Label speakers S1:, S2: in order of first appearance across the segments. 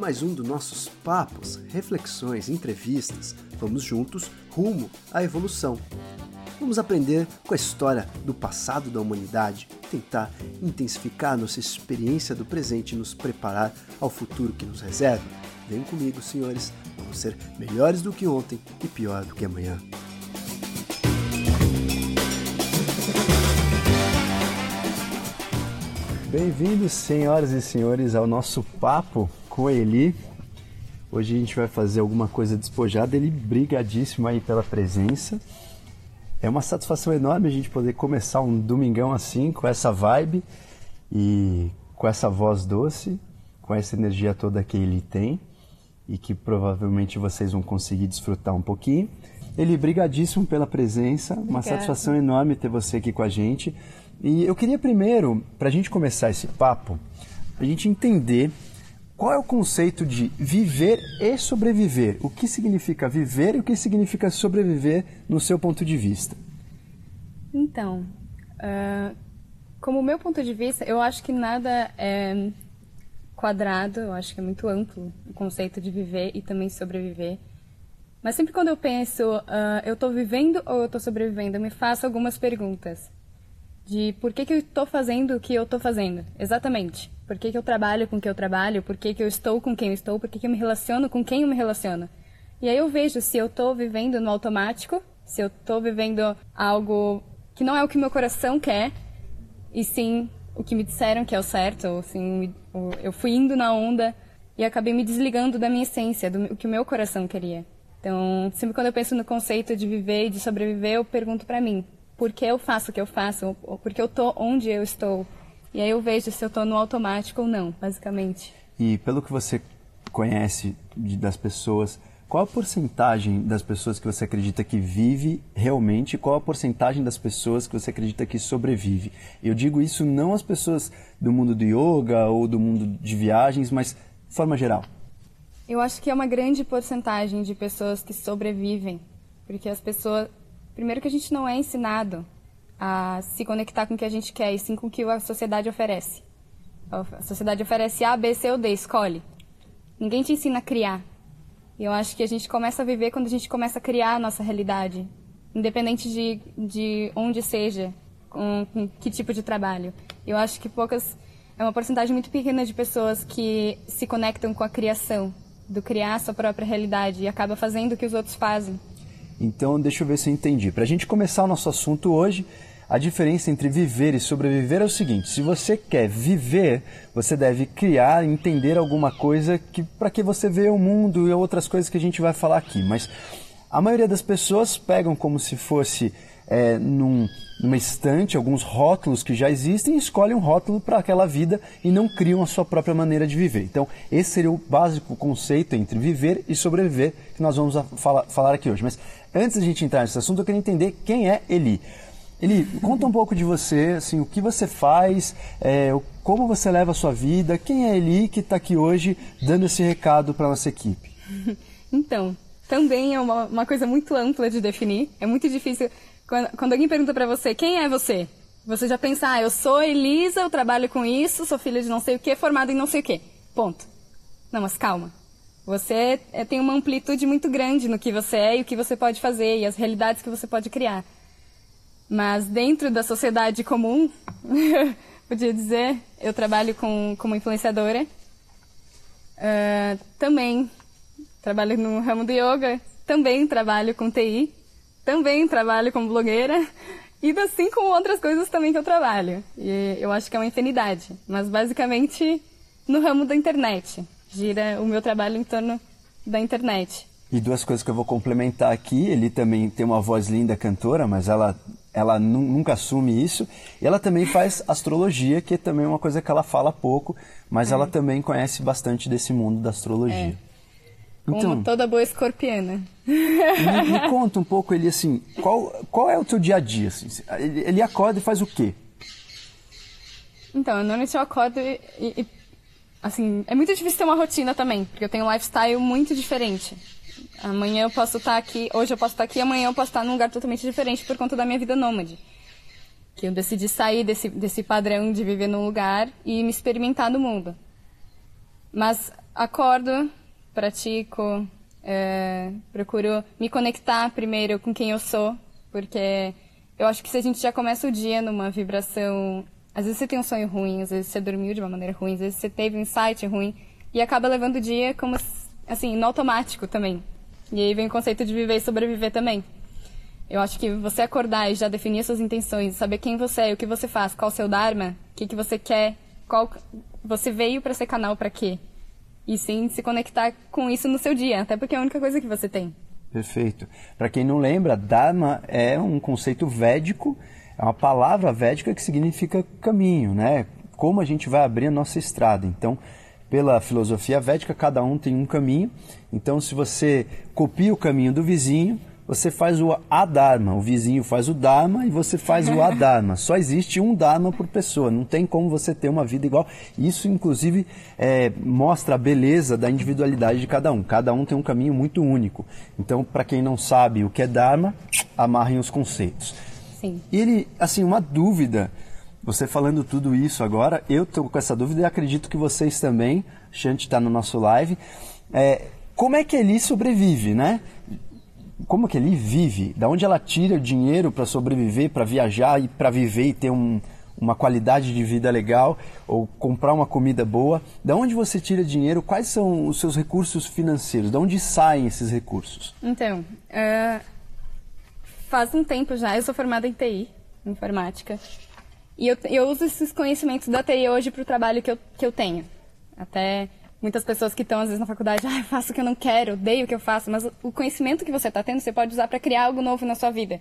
S1: mais um dos nossos papos, reflexões, entrevistas. Vamos juntos rumo à evolução. Vamos aprender com a história do passado da humanidade, tentar intensificar nossa experiência do presente e nos preparar ao futuro que nos reserva. Vem comigo, senhores, vamos ser melhores do que ontem e pior do que amanhã. Bem-vindos, senhoras e senhores, ao nosso papo com Eli. Hoje a gente vai fazer alguma coisa despojada. Ele brigadíssimo aí pela presença. É uma satisfação enorme a gente poder começar um domingão assim, com essa vibe e com essa voz doce, com essa energia toda que ele tem e que provavelmente vocês vão conseguir desfrutar um pouquinho. Ele brigadíssimo pela presença, Obrigada. uma satisfação enorme ter você aqui com a gente. E eu queria primeiro, para a gente começar esse papo, a gente entender qual é o conceito de viver e sobreviver. O que significa viver e o que significa sobreviver no seu ponto de vista?
S2: Então, uh, como meu ponto de vista, eu acho que nada é quadrado, eu acho que é muito amplo o conceito de viver e também sobreviver. Mas sempre quando eu penso, uh, eu estou vivendo ou eu estou sobrevivendo, eu me faço algumas perguntas de por que, que eu estou fazendo o que eu estou fazendo, exatamente. Por que, que eu trabalho com o que eu trabalho, por que, que eu estou com quem eu estou, por que, que eu me relaciono com quem eu me relaciono. E aí eu vejo se eu estou vivendo no automático, se eu estou vivendo algo que não é o que meu coração quer, e sim o que me disseram que é o certo, ou assim, eu fui indo na onda e acabei me desligando da minha essência, do que o meu coração queria. Então, sempre quando eu penso no conceito de viver e de sobreviver, eu pergunto para mim, por que eu faço o que eu faço, por que eu tô onde eu estou. E aí eu vejo se eu estou no automático ou não, basicamente.
S1: E pelo que você conhece de, das pessoas, qual a porcentagem das pessoas que você acredita que vive realmente? Qual a porcentagem das pessoas que você acredita que sobrevive? Eu digo isso não às pessoas do mundo do yoga ou do mundo de viagens, mas de forma geral.
S2: Eu acho que é uma grande porcentagem de pessoas que sobrevivem, porque as pessoas Primeiro que a gente não é ensinado a se conectar com o que a gente quer, e sim com o que a sociedade oferece. A sociedade oferece A, B, C ou D, escolhe. Ninguém te ensina a criar. E eu acho que a gente começa a viver quando a gente começa a criar a nossa realidade, independente de, de onde seja, com, com que tipo de trabalho. Eu acho que poucas. É uma porcentagem muito pequena de pessoas que se conectam com a criação, do criar a sua própria realidade e acaba fazendo o que os outros fazem.
S1: Então, deixa eu ver se eu entendi. Para a gente começar o nosso assunto hoje, a diferença entre viver e sobreviver é o seguinte: se você quer viver, você deve criar, entender alguma coisa que para que você veja o mundo e outras coisas que a gente vai falar aqui. Mas a maioria das pessoas pegam como se fosse é, num, numa estante alguns rótulos que já existem e escolhem um rótulo para aquela vida e não criam a sua própria maneira de viver. Então, esse seria o básico conceito entre viver e sobreviver que nós vamos falar, falar aqui hoje. Mas antes de a gente entrar nesse assunto, eu queria entender quem é Eli. Eli, conta um pouco de você, assim, o que você faz, é, como você leva a sua vida, quem é Eli que está aqui hoje dando esse recado para a nossa equipe?
S2: Então, também é uma, uma coisa muito ampla de definir. É muito difícil quando, quando alguém pergunta para você, quem é você? Você já pensa, ah, eu sou Elisa, eu trabalho com isso, sou filha de não sei o que, formada em não sei o que. Ponto. Não, mas calma. Você é, tem uma amplitude muito grande no que você é e o que você pode fazer e as realidades que você pode criar. Mas dentro da sociedade comum, podia dizer, eu trabalho com, como influenciadora. Uh, também trabalho no ramo do yoga. Também trabalho com TI também trabalho como blogueira e assim como outras coisas também que eu trabalho. E eu acho que é uma infinidade, mas basicamente no ramo da internet. Gira o meu trabalho em torno da internet.
S1: E duas coisas que eu vou complementar aqui, ele também tem uma voz linda cantora, mas ela ela nunca assume isso. E ela também faz astrologia, que é também uma coisa que ela fala pouco, mas é. ela também conhece bastante desse mundo da astrologia.
S2: É. Então, Como toda boa escorpiana.
S1: Me, me, conta um pouco, ele assim, qual, qual é o teu dia a dia? Assim? Ele, ele acorda e faz o quê?
S2: Então, normalmente eu acordo e, e, assim, é muito difícil ter uma rotina também, porque eu tenho um lifestyle muito diferente. Amanhã eu posso estar aqui, hoje eu posso estar aqui, amanhã eu posso estar num lugar totalmente diferente por conta da minha vida nômade. Que eu decidi sair desse, desse padrão de viver num lugar e me experimentar no mundo. Mas acordo, pratico, é, procuro me conectar primeiro com quem eu sou, porque eu acho que se a gente já começa o dia numa vibração. Às vezes você tem um sonho ruim, às vezes você dormiu de uma maneira ruim, às vezes você teve um insight ruim, e acaba levando o dia como, assim, no automático também. E aí vem o conceito de viver e sobreviver também. Eu acho que você acordar e já definir suas intenções, saber quem você é, o que você faz, qual o seu dharma, o que, que você quer, qual você veio para ser canal para quê? E sim se conectar com isso no seu dia, até porque é a única coisa que você tem.
S1: Perfeito. Para quem não lembra, Dharma é um conceito védico, é uma palavra védica que significa caminho, né? Como a gente vai abrir a nossa estrada. Então, pela filosofia védica, cada um tem um caminho. Então, se você copia o caminho do vizinho, você faz o adharma, o vizinho faz o dharma e você faz o adharma. Só existe um dharma por pessoa, não tem como você ter uma vida igual. Isso, inclusive, é, mostra a beleza da individualidade de cada um. Cada um tem um caminho muito único. Então, para quem não sabe o que é dharma, amarrem os conceitos.
S2: Sim.
S1: E ele, assim, uma dúvida. Você falando tudo isso agora, eu estou com essa dúvida e acredito que vocês também. Shanti está no nosso live. É, como é que ele sobrevive, né? como que ele vive, da onde ela tira o dinheiro para sobreviver, para viajar e para viver e ter um, uma qualidade de vida legal ou comprar uma comida boa. Da onde você tira dinheiro? Quais são os seus recursos financeiros? Da onde saem esses recursos?
S2: Então, uh, faz um tempo já, eu sou formada em TI, informática, e eu, eu uso esses conhecimentos da TI hoje para o trabalho que eu, que eu tenho. Até muitas pessoas que estão às vezes na faculdade, ah, eu faço o que eu não quero, odeio o que eu faço, mas o conhecimento que você está tendo, você pode usar para criar algo novo na sua vida.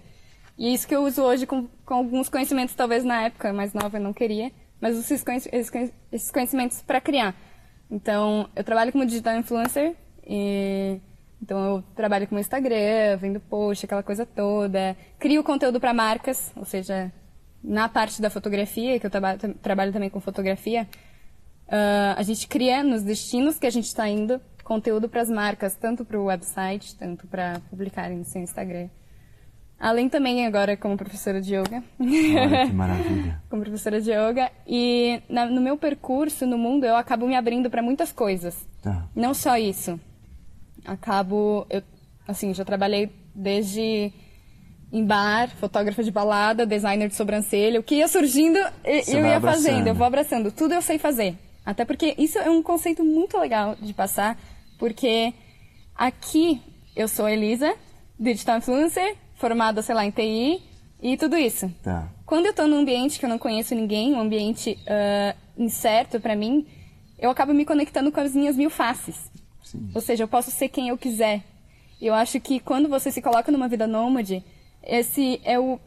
S2: E é isso que eu uso hoje com, com alguns conhecimentos, talvez na época mais nova eu não queria, mas esses, esses conhecimentos para criar. Então, eu trabalho como digital influencer, e, então eu trabalho com o Instagram, vendo post, aquela coisa toda, crio conteúdo para marcas, ou seja, na parte da fotografia, que eu trabalho, trabalho também com fotografia, Uh, a gente cria nos destinos que a gente está indo conteúdo para as marcas, tanto para o website, tanto para publicarem no seu Instagram. Além também agora como professora de yoga.
S1: Olha que maravilha.
S2: como professora de yoga. E na, no meu percurso no mundo eu acabo me abrindo para muitas coisas.
S1: Tá.
S2: Não só isso. Acabo, eu, assim, já trabalhei desde em bar, fotógrafa de balada, designer de sobrancelha. O que ia surgindo, Você eu ia abraçando. fazendo. Eu vou abraçando. Tudo eu sei fazer. Até porque isso é um conceito muito legal de passar, porque aqui eu sou Elisa, digital influencer, formada, sei lá, em TI e tudo isso.
S1: Tá.
S2: Quando eu estou num ambiente que eu não conheço ninguém, um ambiente uh, incerto para mim, eu acabo me conectando com as minhas mil faces. Sim. Ou seja, eu posso ser quem eu quiser. Eu acho que quando você se coloca numa vida nômade, esse é o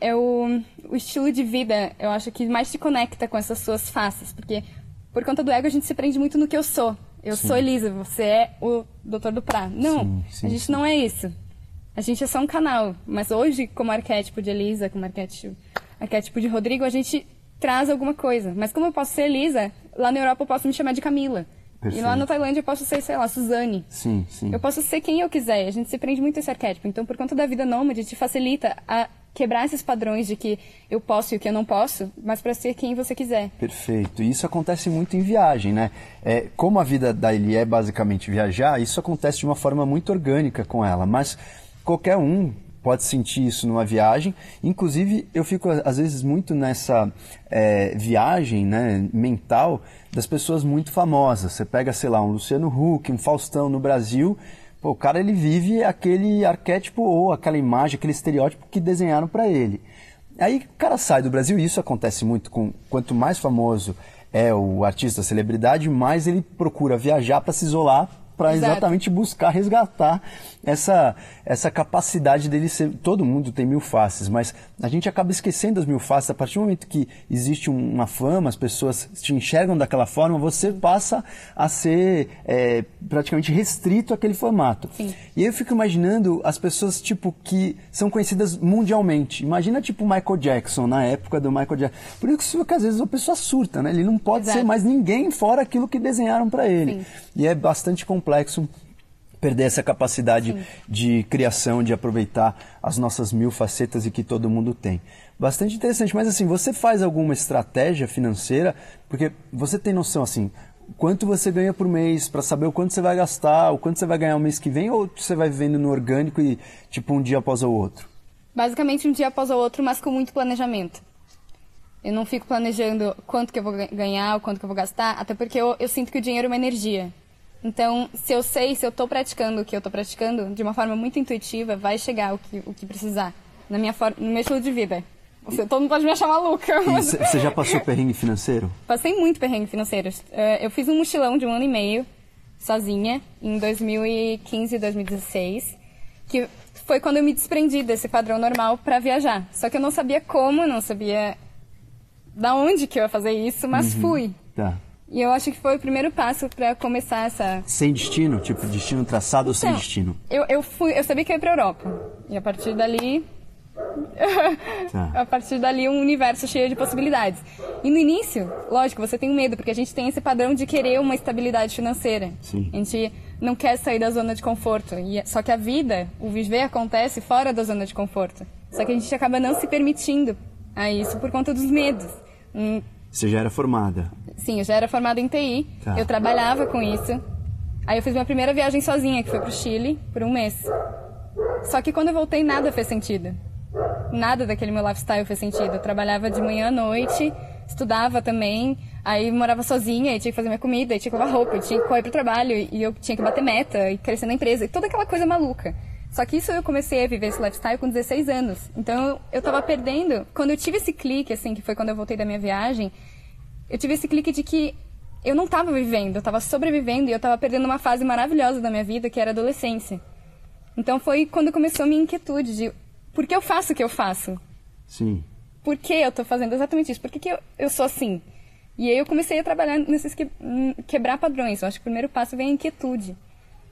S2: é o, o estilo de vida, eu acho que mais te conecta com essas suas faces, porque por conta do ego, a gente se prende muito no que eu sou. Eu sim. sou Elisa, você é o doutor do Prá. Não, sim, sim, a gente não é isso. A gente é só um canal. Mas hoje, como arquétipo de Elisa, como arquétipo, arquétipo de Rodrigo, a gente traz alguma coisa. Mas como eu posso ser Elisa, lá na Europa eu posso me chamar de Camila. Perfeito. E lá na Tailândia eu posso ser, sei lá, Suzane.
S1: Sim, sim.
S2: Eu posso ser quem eu quiser. A gente se prende muito a esse arquétipo. Então, por conta da vida nômade, te facilita a quebrar esses padrões de que eu posso e o que eu não posso, mas para ser quem você quiser.
S1: Perfeito. E isso acontece muito em viagem, né? É, como a vida da Eli é basicamente viajar, isso acontece de uma forma muito orgânica com ela, mas qualquer um pode sentir isso numa viagem. Inclusive, eu fico às vezes muito nessa é, viagem né, mental das pessoas muito famosas. Você pega, sei lá, um Luciano Huck, um Faustão no Brasil Pô, o cara ele vive aquele arquétipo ou aquela imagem, aquele estereótipo que desenharam para ele. Aí o cara sai do Brasil e isso acontece muito com quanto mais famoso é o artista, a celebridade, mais ele procura viajar para se isolar para exatamente buscar resgatar essa, essa capacidade dele ser. Todo mundo tem mil faces, mas a gente acaba esquecendo as mil faces. A partir do momento que existe uma fama, as pessoas te enxergam daquela forma, você passa a ser é, praticamente restrito àquele formato.
S2: Sim.
S1: E eu fico imaginando as pessoas tipo que são conhecidas mundialmente. Imagina tipo Michael Jackson na época do Michael Jackson. Por isso que às vezes a pessoa surta, né? Ele não pode Exato. ser mais ninguém fora aquilo que desenharam para ele. Sim. E é bastante complexo perder essa capacidade Sim. de criação, de aproveitar as nossas mil facetas e que todo mundo tem. Bastante interessante, mas assim, você faz alguma estratégia financeira? Porque você tem noção assim, quanto você ganha por mês, para saber o quanto você vai gastar, o quanto você vai ganhar o mês que vem, ou você vai vivendo no orgânico e tipo um dia após o outro?
S2: Basicamente um dia após o outro, mas com muito planejamento. Eu não fico planejando quanto que eu vou ganhar, o quanto que eu vou gastar, até porque eu, eu sinto que o dinheiro é uma energia. Então, se eu sei, se eu estou praticando o que eu estou praticando, de uma forma muito intuitiva, vai chegar o que, o que precisar na minha no meu estilo de vida. Você, todo mundo pode me achar maluca.
S1: Mas... Você já passou perrengue financeiro?
S2: Passei muito perrengue financeiro. Eh, eu fiz um mochilão de um ano e meio, sozinha, em 2015 e 2016, que foi quando eu me desprendi desse padrão normal para viajar. Só que eu não sabia como, não sabia da onde que eu ia fazer isso, mas uhum. fui.
S1: Tá.
S2: E eu acho que foi o primeiro passo para começar essa.
S1: Sem destino? Tipo, destino traçado ou sem então, destino?
S2: Eu, eu, fui, eu sabia que eu ia para Europa. E a partir dali Tá. a partir dali um universo cheio de possibilidades. E no início, lógico, você tem medo, porque a gente tem esse padrão de querer uma estabilidade financeira.
S1: Sim.
S2: A gente não quer sair da zona de conforto. E, só que a vida, o viver acontece fora da zona de conforto. Só que a gente acaba não se permitindo a isso por conta dos medos.
S1: Hum. Você já era formada?
S2: Sim, eu já era formada em TI. Tá. Eu trabalhava com isso. Aí eu fiz minha primeira viagem sozinha, que foi para o Chile, por um mês. Só que quando eu voltei, nada fez sentido nada daquele meu lifestyle fez sentido. Eu trabalhava de manhã à noite, estudava também, aí morava sozinha, e tinha que fazer minha comida, e tinha que lavar roupa, e tinha que correr pro trabalho, e eu tinha que bater meta, e crescer na empresa, e toda aquela coisa maluca. Só que isso eu comecei a viver esse lifestyle com 16 anos. Então eu tava perdendo. Quando eu tive esse clique, assim, que foi quando eu voltei da minha viagem, eu tive esse clique de que eu não tava vivendo, eu tava sobrevivendo e eu tava perdendo uma fase maravilhosa da minha vida, que era a adolescência. Então foi quando começou a minha inquietude de por que eu faço o que eu faço?
S1: Sim.
S2: Por que eu estou fazendo exatamente isso? Por que, que eu, eu sou assim? E aí eu comecei a trabalhar nesses que, hum, quebrar padrões. Eu acho que o primeiro passo vem a inquietude.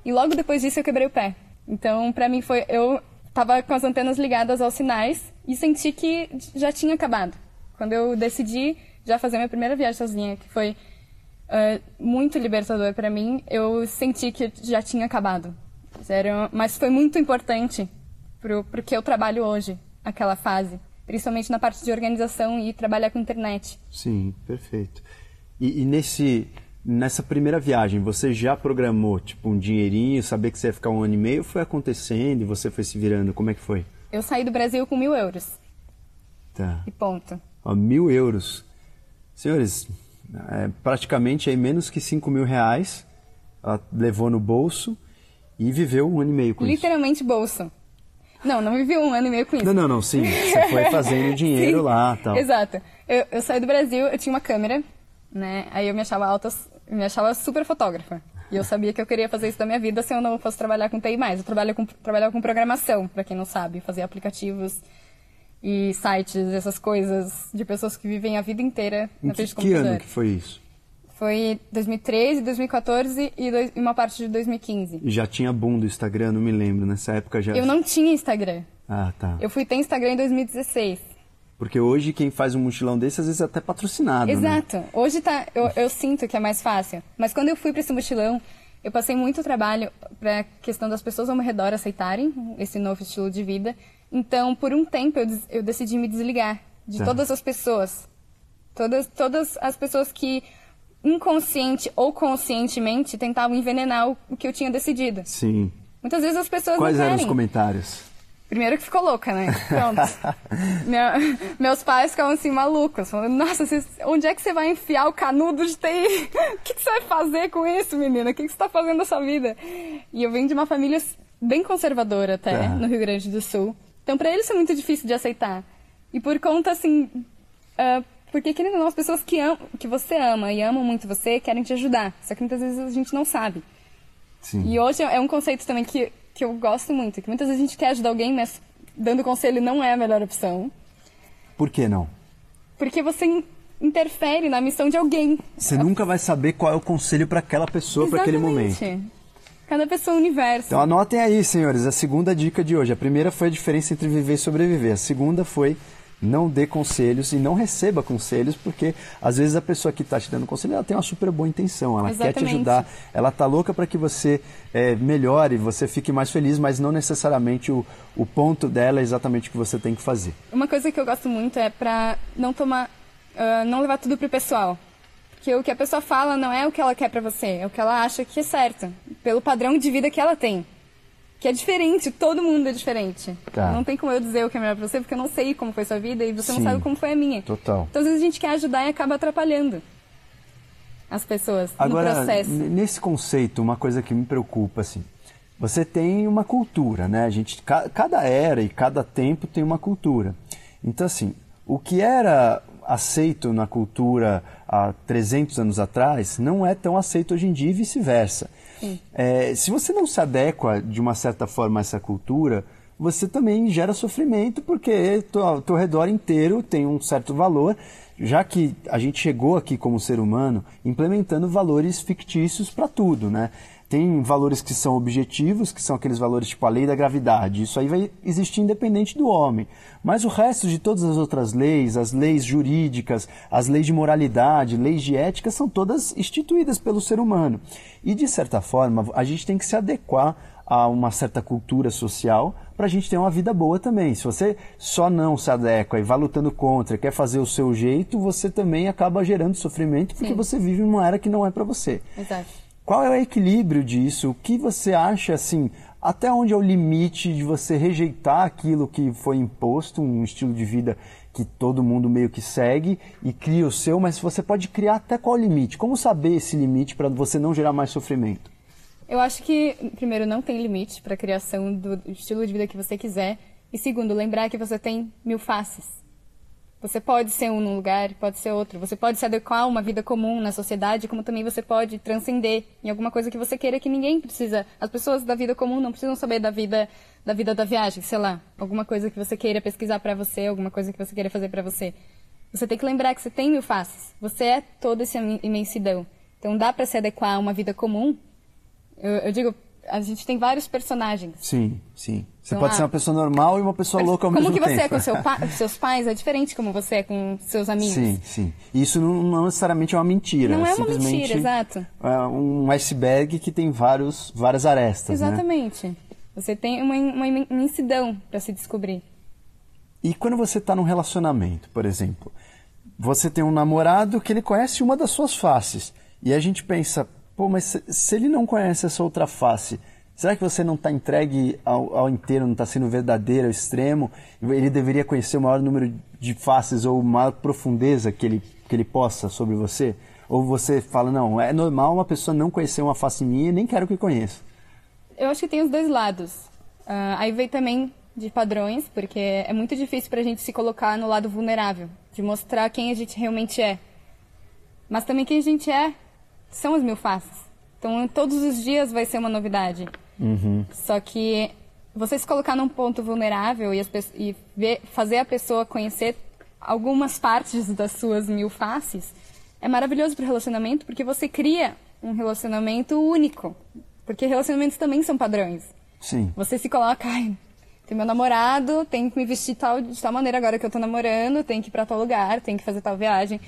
S2: E logo depois disso eu quebrei o pé. Então, para mim foi eu estava com as antenas ligadas aos sinais e senti que já tinha acabado. Quando eu decidi já fazer minha primeira viagem sozinha, que foi uh, muito libertador para mim, eu senti que já tinha acabado. Sério, mas foi muito importante pro, pro que eu trabalho hoje, aquela fase. Principalmente na parte de organização e trabalhar com internet.
S1: Sim, perfeito. E, e nesse, nessa primeira viagem, você já programou, tipo, um dinheirinho, saber que você ia ficar um ano e meio, foi acontecendo e você foi se virando? Como é que foi?
S2: Eu saí do Brasil com mil euros.
S1: Tá.
S2: E ponto.
S1: Ó, mil euros. Senhores, é, praticamente aí menos que cinco mil reais ela levou no bolso e viveu um ano e meio com
S2: Literalmente
S1: isso.
S2: Literalmente bolso. Não, não vivi um ano e meio com isso.
S1: Não, não, não, sim. Você foi fazendo dinheiro lá tal.
S2: Exato. Eu, eu saí do Brasil, eu tinha uma câmera, né? Aí eu me achava alta, me achava super fotógrafa. E eu sabia que eu queria fazer isso da minha vida se eu não fosse trabalhar com TI mais. Eu trabalho com, trabalhava com programação, para quem não sabe, fazia aplicativos e sites, essas coisas de pessoas que vivem a vida inteira
S1: na frente do computador. Que ano que foi isso?
S2: Foi 2013, 2014 e, dois, e uma parte de 2015.
S1: E já tinha boom do Instagram, não me lembro. Nessa época já.
S2: Eu não tinha Instagram.
S1: Ah, tá.
S2: Eu fui ter Instagram em 2016.
S1: Porque hoje quem faz um mochilão desse às vezes é até patrocinado.
S2: Né? Exato.
S1: Né?
S2: Hoje tá, eu, eu sinto que é mais fácil. Mas quando eu fui para esse mochilão, eu passei muito trabalho para a questão das pessoas ao meu redor aceitarem esse novo estilo de vida. Então, por um tempo, eu, eu decidi me desligar de tá. todas as pessoas. Todas, todas as pessoas que inconsciente ou conscientemente tentavam envenenar o, que eu tinha decidido.
S1: Sim.
S2: Muitas vezes as pessoas
S1: Quais eram os comentários?
S2: Primeiro que ficou louca, né? Pronto. Meus pais ficavam assim malucos, falando, nossa, onde é que você vai enfiar o canudo de TI? O que, você vai fazer com isso, menina? O que, você está fazendo da sua vida? E eu venho de uma família bem conservadora até, no Rio Grande do Sul. Então, para eles é muito difícil de aceitar. E por conta, assim, uh, porque, querendo ou não, as pessoas que, am que você ama e amam muito você querem te ajudar. Só que muitas vezes a gente não sabe.
S1: Sim.
S2: E hoje é um conceito também que, que eu gosto muito. Que muitas vezes a gente quer ajudar alguém, mas dando conselho não é a melhor opção.
S1: Por que não?
S2: Porque você interfere na missão de alguém.
S1: Você nunca vai saber qual é o conselho para aquela pessoa, para aquele momento.
S2: Cada pessoa é um universo.
S1: Então anotem aí, senhores, a segunda dica de hoje. A primeira foi a diferença entre viver e sobreviver. A segunda foi não dê conselhos e não receba conselhos, porque às vezes a pessoa que está te dando conselho ela tem uma super boa intenção, ela Exatamente. quer te ajudar, ela está louca para que você é, melhore, você fique mais feliz, mas não necessariamente o, o ponto dela é exatamente o que você tem que fazer.
S2: Uma coisa que eu gosto muito é para não tomar, uh, não levar tudo pro pessoal. Porque o que a pessoa fala não é o que ela quer pra você, é o que ela acha que é certo, pelo padrão de vida que ela tem. Que é diferente, todo mundo é diferente.
S1: Tá.
S2: Não tem como eu dizer o que é melhor pra você, porque eu não sei como foi sua vida e você
S1: Sim.
S2: não sabe como foi a minha.
S1: Total.
S2: Então, às vezes a gente quer ajudar e acaba atrapalhando as pessoas
S1: Agora,
S2: no processo.
S1: nesse conceito, uma coisa que me preocupa, assim, você tem uma cultura, né? A gente, ca- cada era e cada tempo tem uma cultura. Então, assim, o que era aceito na cultura há 300 anos atrás não é tão aceito hoje em dia e vice-versa. É, se você não se adequa de uma certa forma a essa cultura, você também gera sofrimento porque o teu redor inteiro tem um certo valor, já que a gente chegou aqui como ser humano implementando valores fictícios para tudo, né? Tem valores que são objetivos, que são aqueles valores tipo a lei da gravidade. Isso aí vai existir independente do homem. Mas o resto de todas as outras leis, as leis jurídicas, as leis de moralidade, leis de ética, são todas instituídas pelo ser humano. E de certa forma, a gente tem que se adequar a uma certa cultura social para a gente ter uma vida boa também. Se você só não se adequa e vai lutando contra, quer fazer o seu jeito, você também acaba gerando sofrimento porque
S2: Sim.
S1: você vive numa era que não é para você.
S2: Exato.
S1: Qual é o equilíbrio disso? O que você acha assim? Até onde é o limite de você rejeitar aquilo que foi imposto, um estilo de vida que todo mundo meio que segue e cria o seu, mas você pode criar até qual limite? Como saber esse limite para você não gerar mais sofrimento?
S2: Eu acho que, primeiro, não tem limite para a criação do estilo de vida que você quiser. E segundo, lembrar que você tem mil faces. Você pode ser um num lugar, pode ser outro. Você pode se adequar a uma vida comum na sociedade, como também você pode transcender em alguma coisa que você queira que ninguém precisa. As pessoas da vida comum não precisam saber da vida da vida da viagem, sei lá, alguma coisa que você queira pesquisar para você, alguma coisa que você queira fazer para você. Você tem que lembrar que você tem mil faces. Você é toda essa imensidão. Então dá para se adequar a uma vida comum. Eu, eu digo, a gente tem vários personagens.
S1: Sim, sim. Você
S2: Então,
S1: pode
S2: ah,
S1: ser uma pessoa normal e uma pessoa louca ao
S2: como
S1: mesmo
S2: que você
S1: tempo.
S2: é com seu pa- seus pais é diferente como você é com seus amigos.
S1: Sim, sim. Isso não, não necessariamente é uma mentira.
S2: Não é uma mentira, exato.
S1: É um iceberg que tem vários, várias arestas, né?
S2: Exatamente. Você tem uma, uma imensidão para se descobrir.
S1: E quando você está num relacionamento, por exemplo, você tem um namorado que ele conhece uma das suas faces. E a gente pensa, pô, mas se ele não conhece essa outra face, será que você não está entregue ao, ao inteiro, não está sendo verdadeiro, ao extremo? Ele deveria conhecer o maior número de faces ou maior profundeza que ele, que ele possa sobre você? Ou você fala, não, é normal uma pessoa não conhecer uma face minha e nem quero que conheça.
S2: Eu acho que tem os dois lados. Ah, aí vem também de padrões, porque é muito difícil para a gente se colocar no lado vulnerável, de mostrar quem a gente realmente é. Mas também quem a gente é são as mil faces. Então, todos os dias vai ser uma novidade. Só que você se colocar num ponto vulnerável e, pe- e ver- fazer a pessoa conhecer algumas partes das suas mil faces é maravilhoso para o relacionamento, porque você cria um relacionamento único. Porque relacionamentos também são padrões.
S1: Sim.
S2: Você se coloca, ai, tem meu namorado, tem que me vestir tal, de tal maneira agora que eu tô namorando, tem que ir pra tal lugar, tem que fazer tal viagem.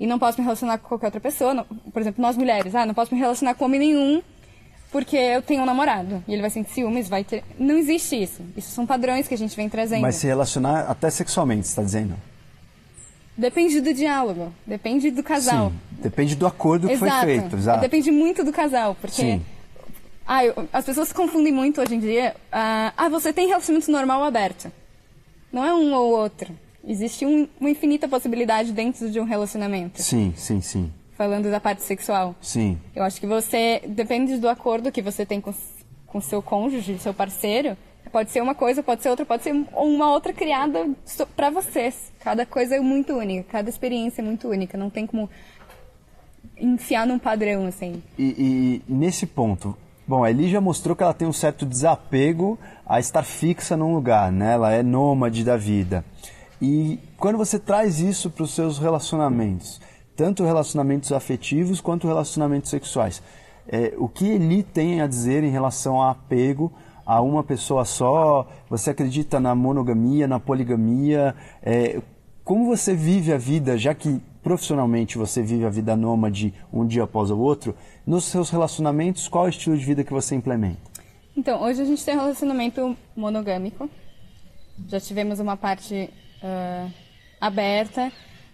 S2: E não posso me relacionar com qualquer outra pessoa. Não- por exemplo, nós mulheres, ah, não posso me relacionar com homem nenhum porque eu tenho um namorado. E ele vai sentir ciúmes, vai ter... Não existe isso. Isso são padrões que a gente vem trazendo.
S1: Mas se relacionar até sexualmente, está dizendo?
S2: Depende do diálogo, depende do casal.
S1: Sim. Depende do acordo que
S2: Exato.
S1: foi feito. Exato.
S2: Depende muito do casal, porque
S1: Sim.
S2: ah, eu- as pessoas se confundem muito hoje em dia. Ah, ah, você tem relacionamento normal aberto? Não é um ou outro. Existe um- uma infinita possibilidade dentro de um relacionamento.
S1: Sim, sim, sim.
S2: Falando da parte sexual.
S1: Sim.
S2: Eu acho que você depende do acordo que você tem com com seu cônjuge, seu parceiro. Pode ser uma coisa, pode ser outra, pode ser uma outra criada so- pra vocês. Cada coisa é muito única, cada experiência é muito única. Não tem como enfiar num padrão assim.
S1: E, e nesse ponto, bom, a Eli já mostrou que ela tem um certo desapego a estar fixa num lugar, né? Ela é nômade da vida. E quando você traz isso para os seus relacionamentos, tanto relacionamentos afetivos quanto relacionamentos sexuais, é, o que Eli tem a dizer em relação a apego a uma pessoa só? Você acredita na monogamia, na poligamia? É, como você vive a vida, já que profissionalmente você vive a vida nômade um dia após o outro, nos seus relacionamentos, qual é o estilo de vida que você implementa?
S2: Então, hoje a gente tem um relacionamento monogâmico. Já tivemos uma parte ah, aberta.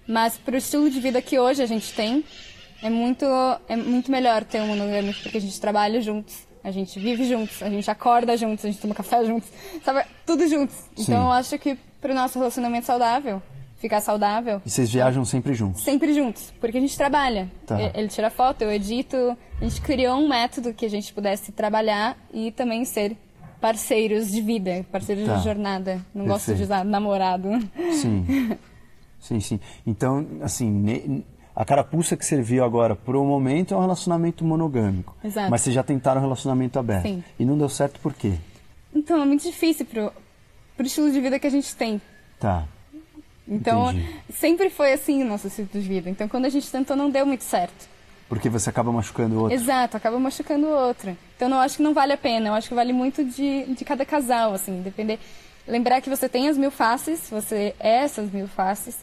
S2: Mas para o estilo de vida que hoje a gente tem, é muito, é muito melhor ter um monogâmico porque a gente trabalha juntos, a gente vive juntos, a gente acorda juntos, a gente toma café juntos, sabe? Tudo juntos.
S1: Sim.
S2: Então eu acho que pro nosso relacionamento saudável, ficar saudável,
S1: E vocês viajam sempre juntos?
S2: sempre juntos, porque a gente trabalha.
S1: Tá.
S2: Ele tira foto, eu edito. A gente criou um método que a gente pudesse trabalhar e também ser parceiros de vida, parceiros
S1: Tá.
S2: de jornada. Não gosto de
S1: Perfeito.
S2: usar namorado.
S1: Sim. sim, sim. Então, assim, ne- a carapuça que serviu agora por um momento é um relacionamento monogâmico.
S2: Exato.
S1: Mas vocês já tentaram um relacionamento aberto.
S2: Sim.
S1: E não deu certo por quê?
S2: Então é muito difícil pro, pro estilo de vida que a gente tem.
S1: Tá.
S2: Então
S1: Entendi.
S2: sempre foi assim o nosso estilo de vida. Então quando a gente tentou não deu muito certo.
S1: Porque você acaba machucando o outro.
S2: Exato, acaba machucando o outro. Então eu acho que não vale a pena. Eu acho que vale muito de, de cada casal, assim, depender. Lembrar que você tem as mil faces, você é essas mil faces.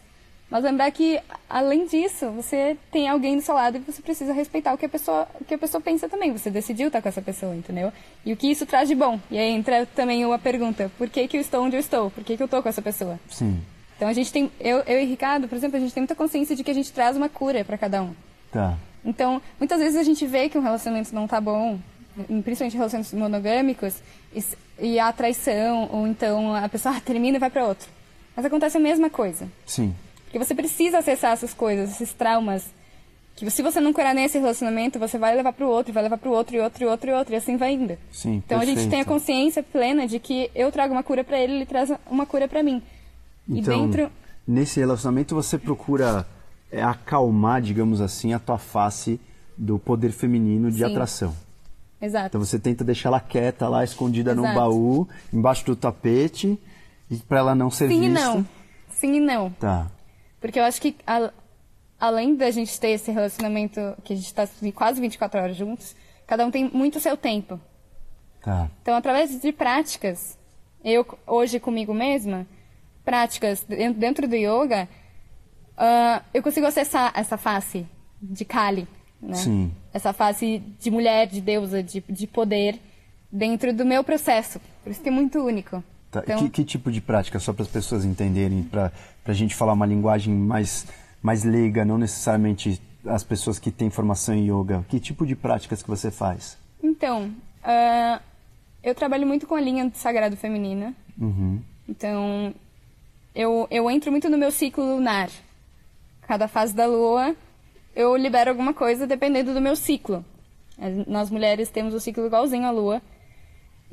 S2: Mas lembrar que, além disso, você tem alguém do seu lado e você precisa respeitar o que a pessoa, o que a pessoa pensa também. Você decidiu estar com essa pessoa, entendeu? E o que isso traz de bom. E aí entra também uma pergunta: por que, que eu estou onde eu estou? Por que, que eu estou com essa pessoa?
S1: Sim.
S2: Então a gente tem, eu, eu e Ricardo, por exemplo, a gente tem muita consciência de que a gente traz uma cura para cada um.
S1: Tá.
S2: Então, muitas vezes a gente vê que um relacionamento não tá bom, principalmente relacionamentos monogâmicos, e, e há traição, ou então a pessoa termina e vai para outro. Mas acontece a mesma coisa.
S1: Sim.
S2: Porque você precisa acessar essas coisas, esses traumas, que se você não curar nesse relacionamento, você vai levar para o outro, e vai levar para o outro, e outro, e outro, e outro, e assim vai indo.
S1: Sim,
S2: Então a gente tem a
S1: perfeito.
S2: consciência plena de que eu trago uma cura para ele, ele traz uma cura para mim. E
S1: Então,
S2: dentro
S1: nesse relacionamento você procura é, acalmar, digamos assim, a tua face do poder feminino de
S2: Sim.
S1: atração.
S2: Exato.
S1: Então você tenta deixar ela quieta lá, escondida no
S2: Exato.
S1: baú, embaixo do tapete, e para ela não ser
S2: Sim e
S1: vista.
S2: não. Sim e não.
S1: Tá.
S2: Porque eu acho que, a- além da gente ter esse relacionamento que a gente está quase 24 horas juntos, cada um tem muito o seu tempo.
S1: Tá.
S2: Então, através de práticas, eu hoje comigo mesma, práticas den- dentro do yoga, ah, eu consigo acessar essa face de Kali, né?
S1: Sim.
S2: Essa face de mulher, de deusa, de, de poder, dentro do meu processo. Por isso que é muito único.
S1: Tá.
S2: Então,
S1: Que, que tipo de prática, só para as pessoas entenderem, para a gente falar uma linguagem mais, mais leiga, não necessariamente as pessoas que têm formação em yoga. Que tipo de práticas que você faz?
S2: Então, ah, eu trabalho muito com a linha do sagrado feminina.
S1: Uhum.
S2: Então, eu, eu entro muito no meu ciclo lunar. Cada fase da lua, eu libero alguma coisa dependendo do meu ciclo. Nós mulheres temos o ciclo igualzinho à lua.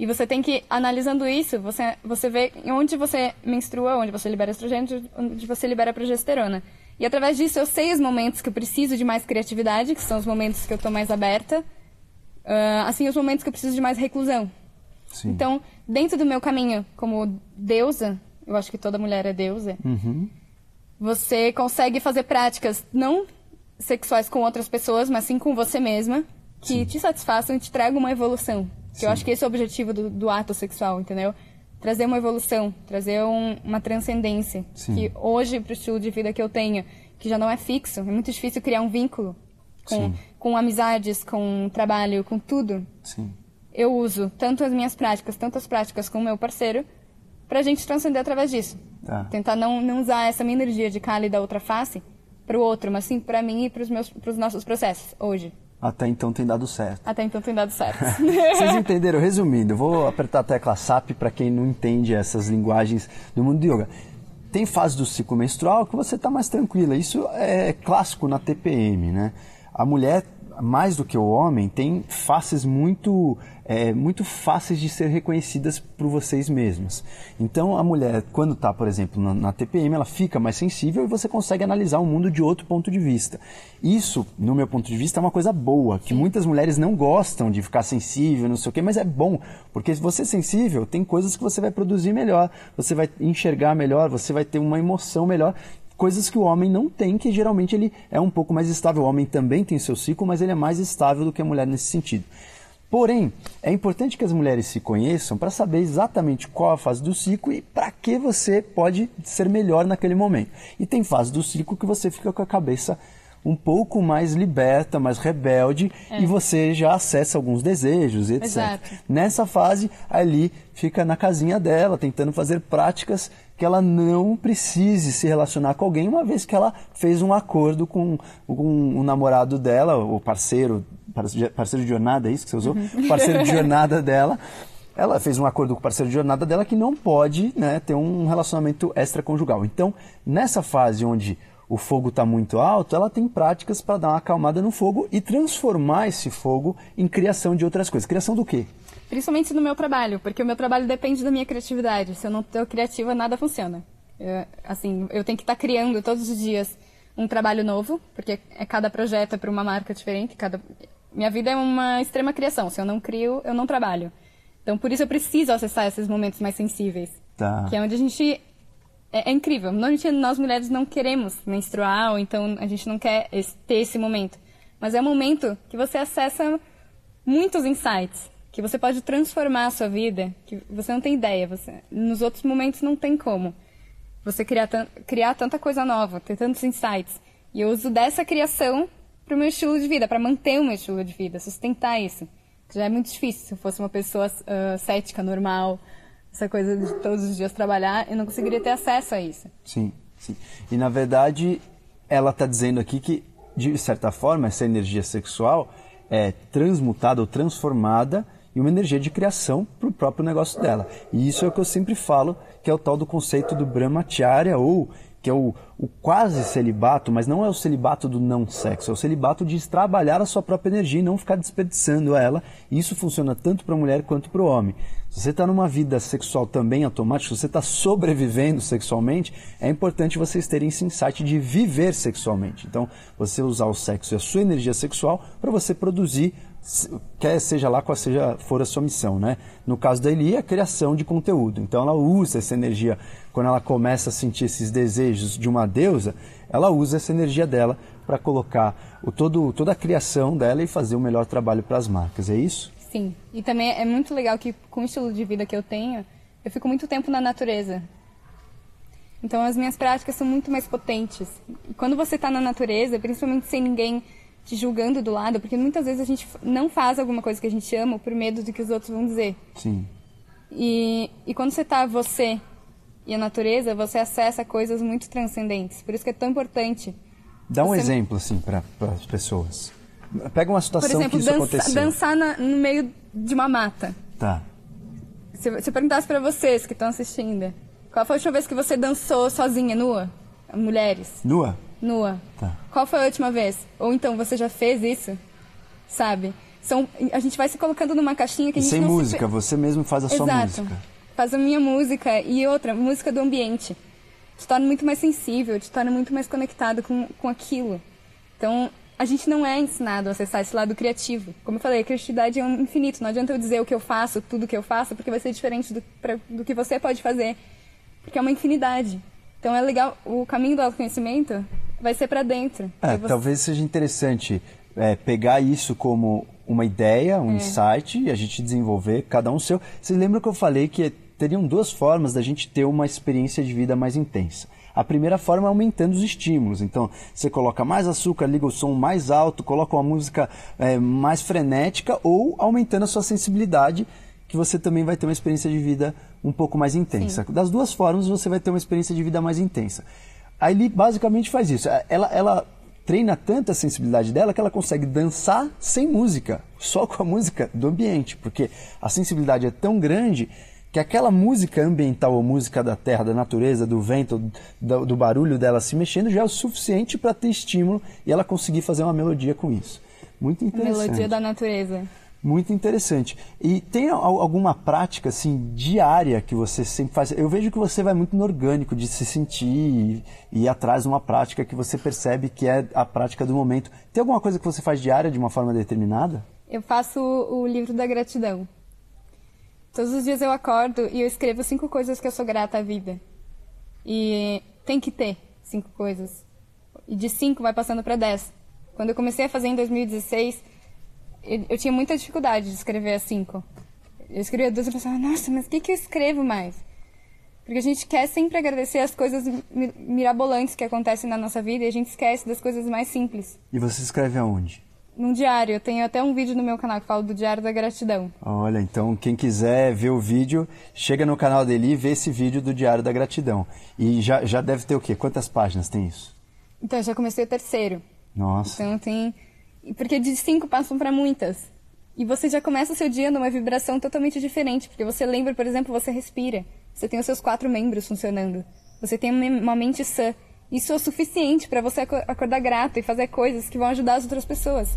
S2: E você tem que, analisando isso, você, você vê onde você menstrua, onde você libera estrogênio, onde você libera progesterona. E através disso eu sei os momentos que eu preciso de mais criatividade, que são os momentos que eu estou mais aberta. Ah, assim, os momentos que eu preciso de mais reclusão.
S1: Sim.
S2: Então, dentro do meu caminho como deusa, eu acho que toda mulher é deusa,
S1: Uhum.
S2: você consegue fazer práticas não sexuais com outras pessoas, mas sim com você mesma, que te satisfaçam e te tragam uma evolução. Que eu acho que esse é o objetivo do, do ato sexual, entendeu? Trazer uma evolução, trazer um- uma transcendência.
S1: Sim.
S2: Que hoje, pro estilo de vida que eu tenho, que já não é fixo, é muito difícil criar um vínculo com,
S1: Sim.
S2: com amizades, com trabalho, com tudo
S1: Sim.
S2: eu uso tanto as minhas práticas, tanto as práticas com o meu parceiro, pra gente transcender através disso.
S1: Tá.
S2: Tentar não, não usar essa minha energia de Kali da outra face pro outro, mas sim pra mim e meus, pros nossos processos, hoje.
S1: Até então tem dado certo.
S2: Até então tem dado certo.
S1: Vocês entenderam? Resumindo, vou apertar a tecla SAP para quem não entende essas linguagens do mundo do yoga. Tem fase do ciclo menstrual que você está mais tranquila. Isso é clássico na TPM, né? A mulher, mais do que o homem, tem faces muito, é, muito fáceis de ser reconhecidas por vocês mesmas. Então, a mulher, quando está, por exemplo, na, na TPM, ela fica mais sensível e você consegue analisar o mundo de outro ponto de vista. Isso, no meu ponto de vista, é uma coisa boa, que muitas mulheres não gostam de ficar sensível, não sei o quê, mas é bom, porque se você é sensível, tem coisas que você vai produzir melhor, você vai enxergar melhor, você vai ter uma emoção melhor, coisas que o homem não tem, que geralmente ele é um pouco mais estável. O homem também tem seu ciclo, mas ele é mais estável do que a mulher nesse sentido. Porém, é importante que as mulheres se conheçam para saber exatamente qual a fase do ciclo e para que você pode ser melhor naquele momento. E tem fase do ciclo que você fica com a cabeça um pouco mais liberta, mais rebelde,
S2: É.
S1: e você já acessa alguns desejos, etc.
S2: Exato.
S1: Nessa fase, ali fica na casinha dela, tentando fazer práticas que ela não precise se relacionar com alguém, uma vez que ela fez um acordo com, com o namorado dela, o parceiro, parce- parceiro de jornada, é isso que você usou?
S2: Uhum.
S1: Parceiro de jornada dela. Ela fez um acordo com o parceiro de jornada dela que não pode né, ter um relacionamento extraconjugal. Então, nessa fase onde o fogo está muito alto, ela tem práticas para dar uma acalmada no fogo e transformar esse fogo em criação de outras coisas. Criação do quê?
S2: Principalmente no meu trabalho, porque o meu trabalho depende da minha criatividade. Se eu não estou criativa, nada funciona. Eu, assim, eu tenho que estar criando todos os dias um trabalho novo, porque é cada projeto é para uma marca diferente. Cada... Minha vida é uma extrema criação. Se eu não crio, eu não trabalho. Então, por isso eu preciso acessar esses momentos mais sensíveis.
S1: Tá.
S2: Que é onde a gente é, é incrível. Nós mulheres não queremos menstruar, ou então a gente não quer esse- ter esse momento. Mas é um momento que você acessa muitos insights, que você pode transformar a sua vida, que você não tem ideia. Você, nos outros momentos não tem como. Você criar, criar tanta coisa nova, ter tantos insights. E eu uso dessa criação para o meu estilo de vida, para manter o meu estilo de vida, sustentar isso. Já é muito difícil. Se eu fosse uma pessoa ah, cética, normal, essa coisa de todos os dias trabalhar, eu não conseguiria ter acesso a isso.
S1: Sim, sim. E na verdade, ela está dizendo aqui que, de certa forma, essa energia sexual é transmutada ou transformada em uma energia de criação para o próprio negócio dela. E isso é o que eu sempre falo, que é o tal do conceito do brahmacharya, ou que é o, o quase celibato, mas não é o celibato do não sexo, é o celibato de trabalhar a sua própria energia e não ficar desperdiçando ela. E isso funciona tanto para a mulher quanto para o homem. Se você está numa vida sexual também automática, se você está sobrevivendo sexualmente, é importante vocês terem esse insight de viver sexualmente. Então, você usar o sexo e a sua energia sexual para você produzir, quer seja lá qual seja for a sua missão, né? No caso da Eli, é a criação de conteúdo. Então, ela usa essa energia, quando ela começa a sentir esses desejos de uma deusa, ela usa essa energia dela para colocar o todo, toda a criação dela e fazer o melhor trabalho para as marcas. É isso?
S2: Sim. E também é muito legal que, com o estilo de vida que eu tenho, eu fico muito tempo na natureza. Então, as minhas práticas são muito mais potentes. E quando você está na natureza, principalmente sem ninguém te julgando do lado, porque muitas vezes a gente não faz alguma coisa que a gente ama por medo do que os outros vão dizer.
S1: Sim.
S2: E, e quando você tá você e a natureza, você acessa coisas muito transcendentes. Por isso que é tão importante.
S1: Dá um
S2: Você-
S1: exemplo, assim, para as pessoas. Pega uma
S2: Por
S1: situação
S2: exemplo,
S1: que isso
S2: dança-
S1: aconteceu.
S2: dançar na- no meio de uma mata.
S1: Tá.
S2: Se, se eu perguntasse pra vocês que estão assistindo, qual foi a última vez que você dançou sozinha, nua? Mulheres,
S1: Nua?
S2: nua.
S1: Tá.
S2: Qual foi a última vez? Ou então você já fez isso? Sabe? São, a gente vai se colocando numa caixinha que a gente
S1: sem
S2: não se
S1: música, você mesmo faz a sua
S2: Exato.
S1: música.
S2: Faz a minha música e outra, música do ambiente. Te torna muito mais sensível, te torna muito mais conectado com, com aquilo. Então, a gente não é ensinado a acessar esse lado criativo. Como eu falei, a criatividade é um infinito. Não adianta eu dizer o que eu faço, tudo que eu faço, porque vai ser diferente do, pra- do que você pode fazer. Porque é uma infinidade. Então, é legal, o caminho do autoconhecimento vai ser para dentro.
S1: É,
S2: É você-
S1: talvez seja interessante é, pegar isso como uma ideia,
S2: É.
S1: um insight, e a gente desenvolver cada um seu. Vocês lembram que eu falei que teriam duas formas da gente ter uma experiência de vida mais intensa. A primeira forma é aumentando os estímulos. Então, você coloca mais açúcar, liga o som mais alto, coloca uma música é, mais frenética ou aumentando a sua sensibilidade, que você também vai ter uma experiência de vida um pouco mais intensa. Das duas formas, você vai ter uma experiência de vida mais intensa. A Eli basicamente faz isso. Ela, ela treina tanta a sensibilidade dela que ela consegue dançar sem música, só com a música do ambiente, porque a sensibilidade é tão grande que aquela música ambiental ou música da terra, da natureza, do vento, do, do barulho dela se mexendo já é o suficiente para ter estímulo e ela conseguir fazer uma melodia com isso. Muito
S2: a
S1: interessante.
S2: melodia da natureza.
S1: Muito interessante. E tem al- alguma prática assim diária que você sempre faz? Eu vejo que você vai muito no orgânico de se sentir e e ir atrás de uma prática que você percebe que é a prática do momento. Tem alguma coisa que você faz diária de uma forma determinada?
S2: Eu faço o livro da gratidão. Todos os dias eu acordo e eu escrevo cinco coisas que eu sou grata à vida. E tem que ter cinco coisas. E de cinco vai passando para dez. Quando eu comecei a fazer em 2016, eu, eu tinha muita dificuldade de escrever as cinco. Eu escrevia duas e pensava, nossa, mas o que, que eu escrevo mais? Porque a gente quer sempre agradecer as coisas mirabolantes que acontecem na nossa vida e a gente esquece das coisas mais simples.
S1: E você escreve aonde?
S2: Num diário. Eu tenho até um vídeo no meu canal que fala do Diário da Gratidão.
S1: Olha, então quem quiser ver o vídeo, chega no canal dele e vê esse vídeo do Diário da Gratidão. E já, já deve ter o quê? Quantas páginas tem isso?
S2: Então, já comecei o terceiro.
S1: Nossa.
S2: Então tem. Porque de cinco passam para muitas. E você já começa o seu dia numa vibração totalmente diferente, porque você lembra, por exemplo, você respira. Você tem os seus quatro membros funcionando. Você tem uma mente sã. Isso é o suficiente para você acordar grato e fazer coisas que vão ajudar as outras pessoas.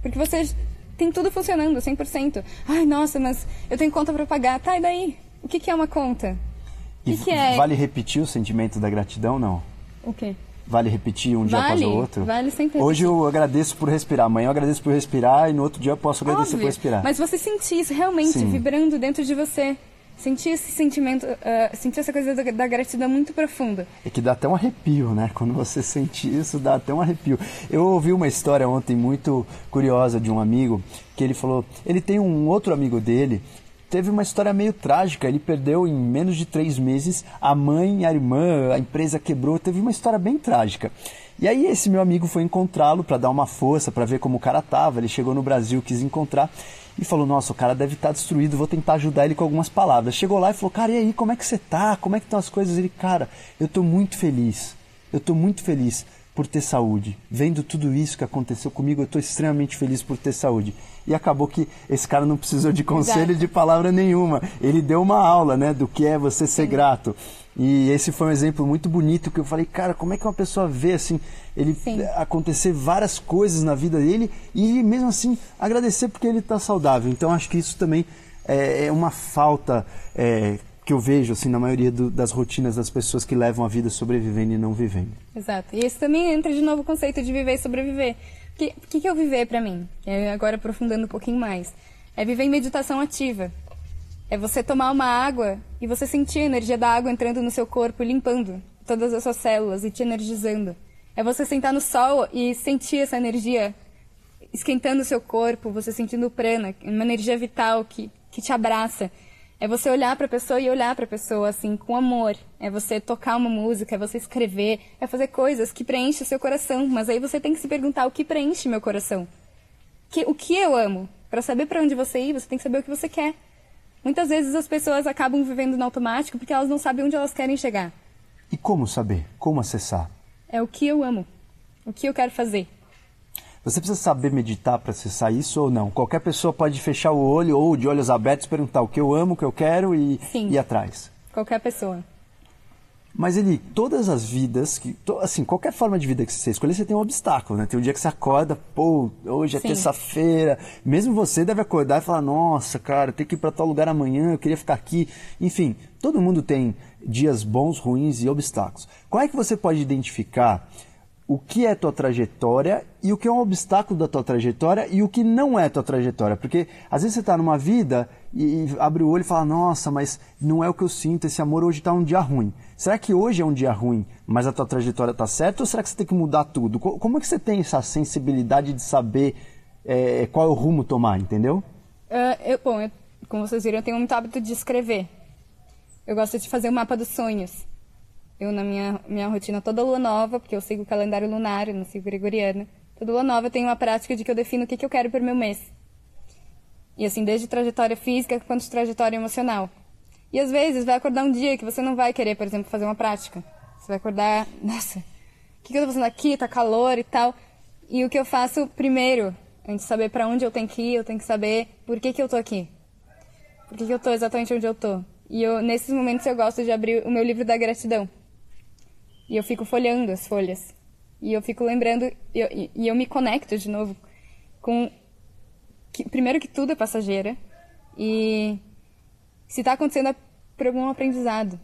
S2: Porque você tem tudo funcionando 100%. Ai, nossa, mas eu tenho conta para pagar. Tá, e daí? O que, que é uma conta?
S1: O que, que é? Vale repetir o sentimento da gratidão, não?
S2: O quê?
S1: Vale repetir um dia
S2: vale,
S1: após o outro?
S2: Vale sempre.
S1: Hoje eu agradeço por respirar, amanhã eu agradeço por respirar e no outro dia eu posso agradecer
S2: Óbvio,
S1: por respirar.
S2: Mas você sentir isso realmente Sim. vibrando dentro de você. Sentir esse sentimento, uh, sentir essa coisa da, da, gratidão muito profunda.
S1: É que dá até um arrepio, né? Quando você sente isso, dá até um arrepio. Eu ouvi uma história ontem muito curiosa de um amigo que ele falou: ele tem um outro amigo dele teve uma história meio trágica. Ele perdeu em menos de três meses a mãe, a irmã, a empresa quebrou. Teve uma história bem trágica. E aí esse meu amigo foi encontrá-lo para dar uma força, para ver como o cara tava. Ele chegou no Brasil, quis encontrar e falou: "Nossa, o cara deve estar tá destruído, vou tentar ajudar ele com algumas palavras". Chegou lá e falou: "Cara, e aí, como é que você tá? Como é que estão as coisas?". Ele: "Cara, eu estou muito feliz. Eu estou muito feliz por ter saúde. Vendo tudo isso que aconteceu comigo, eu estou extremamente feliz por ter saúde. E acabou que esse cara não precisou de conselho Exato. de palavra nenhuma. Ele deu uma aula, né, do que é você ser Sim. grato. E esse foi um exemplo muito bonito que eu falei, cara, como é que uma pessoa vê assim, ele Sim. acontecer várias coisas na vida dele e mesmo assim agradecer porque ele está saudável. Então acho que isso também é, é uma falta é, que eu vejo assim na maioria do, das rotinas das pessoas que levam a vida sobrevivendo e não vivendo.
S2: Exato. E esse também entra de novo o conceito de viver e sobreviver. O que, que, que é o viver para mim? É agora aprofundando um pouquinho mais. É viver em meditação ativa. É você tomar uma água e você sentir a energia da água entrando no seu corpo, limpando todas as suas células e te energizando. É você sentar no sol e sentir essa energia esquentando o seu corpo, você sentindo o prana, uma energia vital que, que te abraça. É você olhar para a pessoa e olhar para a pessoa assim com amor. É você tocar uma música, é você escrever, é fazer coisas que preenchem o seu coração. Mas aí você tem que se perguntar o que preenche meu coração. Que, o que eu amo? Para saber para onde você ir, você tem que saber o que você quer. Muitas vezes as pessoas acabam vivendo no automático porque elas não sabem onde elas querem chegar.
S1: E como saber? Como acessar?
S2: É o que eu amo. O que eu quero fazer.
S1: Você precisa saber meditar para acessar isso ou não? Qualquer pessoa pode fechar o olho ou de olhos abertos perguntar o que eu amo, o que eu quero e
S2: Sim.
S1: ir atrás.
S2: Qualquer pessoa.
S1: Mas ele, todas as vidas, que, assim, qualquer forma de vida que você escolher, você tem um obstáculo, né? Tem um dia que você acorda, pô, hoje é terça-feira. Mesmo você deve acordar e falar, nossa, cara, tem que ir para tal lugar amanhã, eu queria ficar aqui. Enfim, todo mundo tem dias bons, ruins e obstáculos. Qual é que você pode identificar o que é tua trajetória e o que é um obstáculo da tua trajetória e o que não é tua trajetória. Porque às vezes você está numa vida e, e, abre o olho e fala: Nossa, mas não é o que eu sinto, esse amor hoje está um dia ruim. Será que hoje é um dia ruim, mas a tua trajetória está certa? Ou será que você tem que mudar tudo? Como é que você tem essa sensibilidade de saber é, qual é o rumo tomar, entendeu?
S2: Uh, eu, bom, eu, como vocês viram, eu tenho muito hábito de escrever. Eu gosto de fazer o um mapa dos sonhos. Eu, na minha, minha rotina, toda lua nova, porque eu sigo o calendário lunar, eu não sigo gregoriano, toda lua nova eu tenho uma prática de que eu defino o que, que eu quero para o meu mês. E assim, desde trajetória física quanto trajetória emocional. E às vezes vai acordar um dia que você não vai querer, por exemplo, fazer uma prática. Você vai acordar, nossa, o que, que eu tô fazendo aqui? Tá calor e tal. E o que eu faço primeiro, antes de saber para onde eu tenho que ir, eu tenho que saber por que, que eu tô aqui. Por que, que eu tô exatamente onde eu tô. E eu, nesses momentos eu gosto de abrir o meu livro da gratidão. E eu fico folhando as folhas. E eu fico lembrando, e eu, e eu me conecto de novo com. Que, primeiro que tudo é passageira. E se está acontecendo é por algum aprendizado.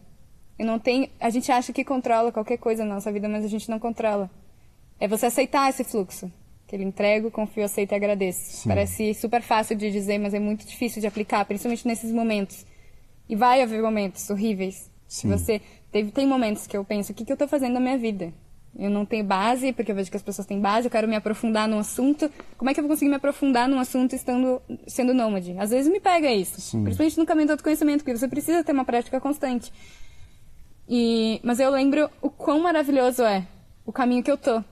S2: Eu não tenho, a gente acha que controla qualquer coisa na nossa vida, mas a gente não controla. É você aceitar esse fluxo. Que ele entrego, confio, aceito e agradeço. Sim. Parece super fácil de dizer, mas é muito difícil de aplicar, principalmente nesses momentos. E vai haver momentos horríveis. Sim. Você Teve, tem momentos que eu penso, o que, que eu estou fazendo na minha vida? Eu não tenho base, porque eu vejo que as pessoas têm base, eu quero me aprofundar num assunto. Como é que eu vou conseguir me aprofundar num assunto estando sendo nômade? Às vezes me pega isso, Sim. principalmente no caminho do autoconhecimento, porque você precisa ter uma prática constante. E, mas eu lembro o quão maravilhoso é o caminho que eu tô.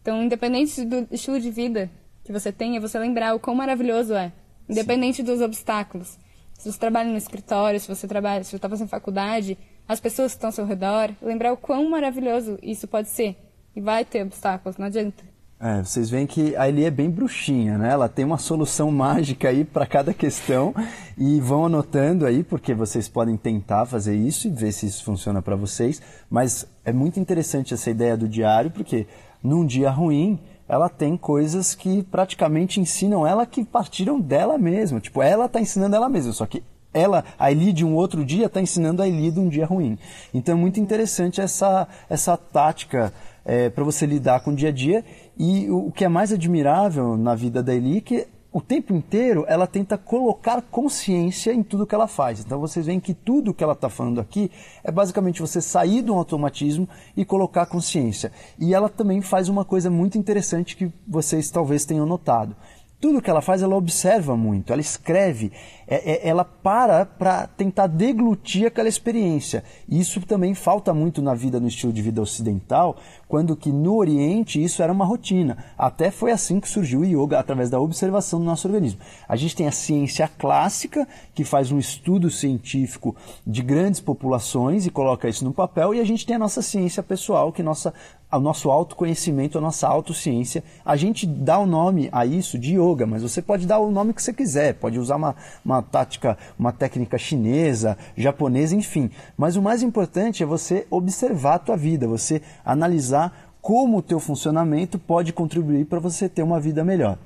S2: Então, independente do estilo de vida que você tenha, você lembrar o quão maravilhoso é. Independente Sim. dos obstáculos. Se você trabalha no escritório, se você trabalha, se você está fazendo faculdade, as pessoas que estão ao seu redor, lembrar o quão maravilhoso isso pode ser. E vai ter obstáculos, não adianta.
S1: É, vocês veem que a Eli é bem bruxinha, né? Ela tem uma solução mágica aí para cada questão e vão anotando aí, porque vocês podem tentar fazer isso e ver se isso funciona para vocês. Mas é muito interessante essa ideia do diário, porque num dia ruim, ela tem coisas que praticamente ensinam ela que partiram dela mesma. Tipo, ela está ensinando ela mesma, só que ela, a Eli de um outro dia, está ensinando a Eli de um dia ruim. Então é muito interessante essa, essa tática é, para você lidar com o dia a dia. E o, o que é mais admirável na vida da Eli é que o tempo inteiro ela tenta colocar consciência em tudo que ela faz. Então vocês veem que tudo que ela está falando aqui é basicamente você sair do automatismo e colocar consciência. E ela também faz uma coisa muito interessante que vocês talvez tenham notado. Tudo que ela faz, ela observa muito, ela escreve, é, é, ela para para tentar deglutir aquela experiência. Isso também falta muito na vida, no estilo de vida ocidental, quando que no Oriente isso era uma rotina. Até foi assim que surgiu o yoga, através da observação do nosso organismo. A gente tem a ciência clássica, que faz um estudo científico de grandes populações e coloca isso no papel, e a gente tem a nossa ciência pessoal, que nossa o nosso autoconhecimento, a nossa autociência. A gente dá o nome a isso de yoga, mas você pode dar o nome que você quiser, pode usar uma, uma tática, uma técnica chinesa, japonesa, enfim. Mas o mais importante é você observar a tua vida, você analisar como o teu funcionamento pode contribuir para você ter uma vida melhor.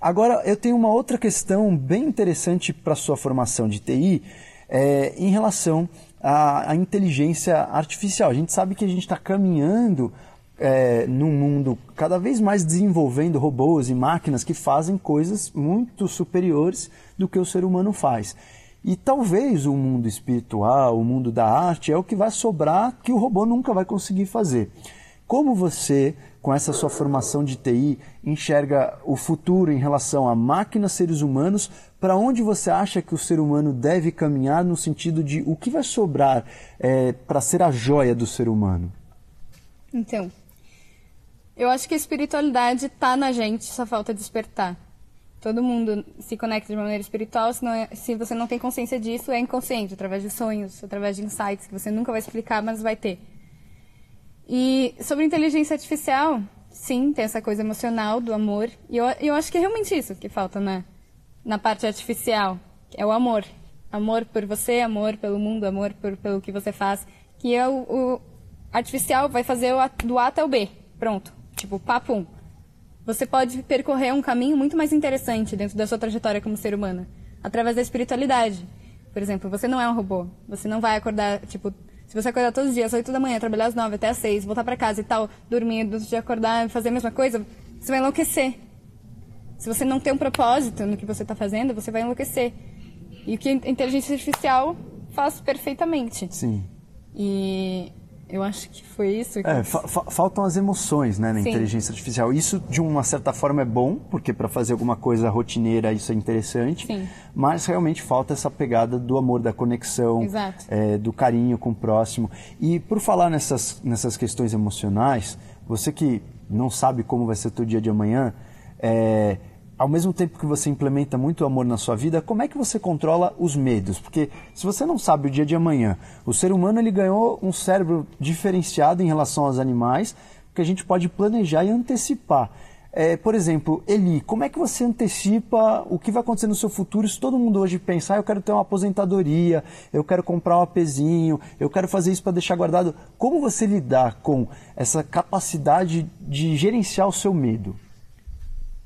S1: Agora, eu tenho uma outra questão bem interessante para a sua formação de TI, é, em relação à, à inteligência artificial. A gente sabe que a gente está caminhando é, num mundo cada vez mais desenvolvendo robôs e máquinas que fazem coisas muito superiores do que o ser humano faz. E talvez o mundo espiritual, o mundo da arte, é o que vai sobrar que o robô nunca vai conseguir fazer. Como você, com essa sua formação de TI, enxerga o futuro em relação a máquinas, seres humanos? Para onde você acha que o ser humano deve caminhar no sentido de o que vai sobrar é, para ser a joia do ser humano?
S2: Então, eu acho que a espiritualidade está na gente, só falta despertar. Todo mundo se conecta de maneira espiritual, se, é, se você não tem consciência disso, é inconsciente, através de sonhos, através de insights que você nunca vai explicar, mas vai ter. E sobre inteligência artificial, sim, tem essa coisa emocional do amor. E eu, eu acho que é realmente isso que falta na, na parte artificial, é o amor. Amor por você, amor pelo mundo, amor por, pelo que você faz. Que é o, o artificial vai fazer o, do A até o B. Pronto. Tipo, papum. Você pode percorrer um caminho muito mais interessante dentro da sua trajetória como ser humano, através da espiritualidade. Por exemplo, você não é um robô. Você não vai acordar, tipo, se você acordar todos os dias, às 8 da manhã, trabalhar às 9 até às 6, voltar para casa e tal, dormir, de acordar e fazer a mesma coisa, você vai enlouquecer. Se você não tem um propósito no que você está fazendo, você vai enlouquecer. E o que a inteligência artificial faz perfeitamente.
S1: Sim.
S2: E eu acho que foi isso. Que...
S1: É, fa faltam as emoções né, na Sim. inteligência artificial. Isso, de uma certa forma, é bom, porque para fazer alguma coisa rotineira isso é interessante.
S2: Sim.
S1: Mas realmente falta essa pegada do amor, da conexão, é, do carinho com o próximo. E por falar nessas, nessas questões emocionais, você que não sabe como vai ser o teu dia de amanhã, é, ao mesmo tempo que você implementa muito amor na sua vida, como é que você controla os medos? Porque se você não sabe o dia de amanhã, o ser humano ele ganhou um cérebro diferenciado em relação aos animais, que a gente pode planejar e antecipar. É, por exemplo, Eli, como é que você antecipa o que vai acontecer no seu futuro se todo mundo hoje pensar, ah, eu quero ter uma aposentadoria, eu quero comprar um apezinho, eu quero fazer isso para deixar guardado? Como você lidar com essa capacidade de gerenciar o seu medo?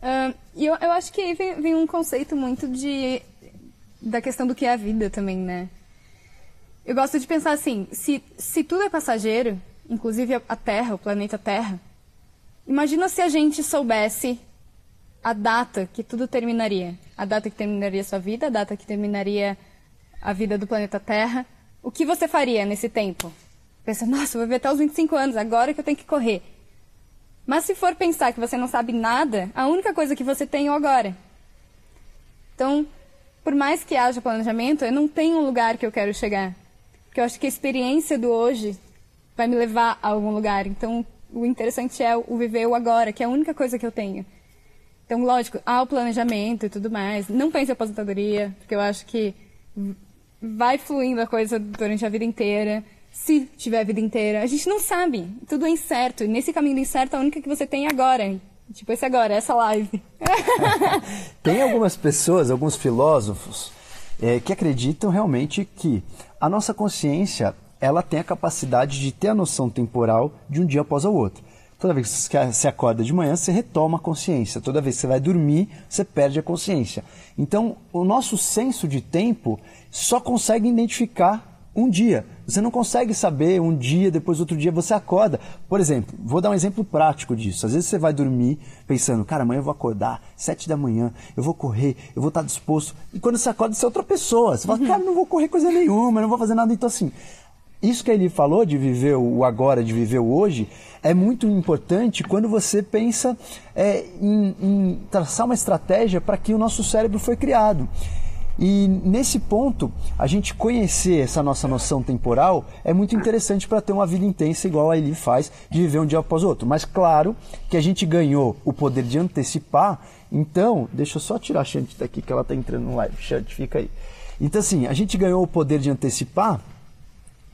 S2: Uh, eu, eu acho que aí vem, vem um conceito muito de da questão do que é a vida também, né? Eu gosto de pensar assim, se, se tudo é passageiro, inclusive a Terra, o planeta Terra, imagina se a gente soubesse a data que tudo terminaria. A data que terminaria sua vida, a data que terminaria a vida do planeta Terra. O que você faria nesse tempo? Pensa, nossa, vou viver até os 25 anos, agora que eu tenho que correr. Mas se for pensar que você não sabe nada, a única coisa que você tem é o agora. Então, por mais que haja planejamento, eu não tenho um lugar que eu quero chegar. Porque eu acho que a experiência do hoje vai me levar a algum lugar. Então, o interessante é o viver o agora, que é a única coisa que eu tenho. Então, lógico, há o planejamento e tudo mais. Não pense em aposentadoria, porque eu acho que vai fluindo a coisa durante a vida inteira. Se tiver a vida inteira, a gente não sabe. Tudo é incerto. E nesse caminho incerto, a única que você tem é agora. Tipo, esse agora, essa live.
S1: tem algumas pessoas, alguns filósofos, é, que acreditam realmente que a nossa consciência ela tem a capacidade de ter a noção temporal de um dia após o outro. Toda vez que você acorda de manhã, você retoma a consciência. Toda vez que você vai dormir, você perde a consciência. Então, o nosso senso de tempo só consegue identificar um dia. Você não consegue saber um dia, depois outro dia você acorda. Por exemplo, vou dar um exemplo prático disso. Às vezes você vai dormir pensando, cara, amanhã eu vou acordar, sete da manhã, eu vou correr, eu vou estar disposto. E quando você acorda, você é outra pessoa. Você fala, uhum. cara, não vou correr coisa nenhuma, não vou fazer nada. Então, assim, isso que ele falou de viver o agora, de viver o hoje, é muito importante quando você pensa é, em, em traçar uma estratégia para que o nosso cérebro foi criado. E nesse ponto, a gente conhecer essa nossa noção temporal é muito interessante para ter uma vida intensa, igual a Eli faz, de viver um dia após o outro. Mas claro que a gente ganhou o poder de antecipar, então, deixa eu só tirar a Chante daqui que ela está entrando no live. Chante, fica aí. Então, assim, a gente ganhou o poder de antecipar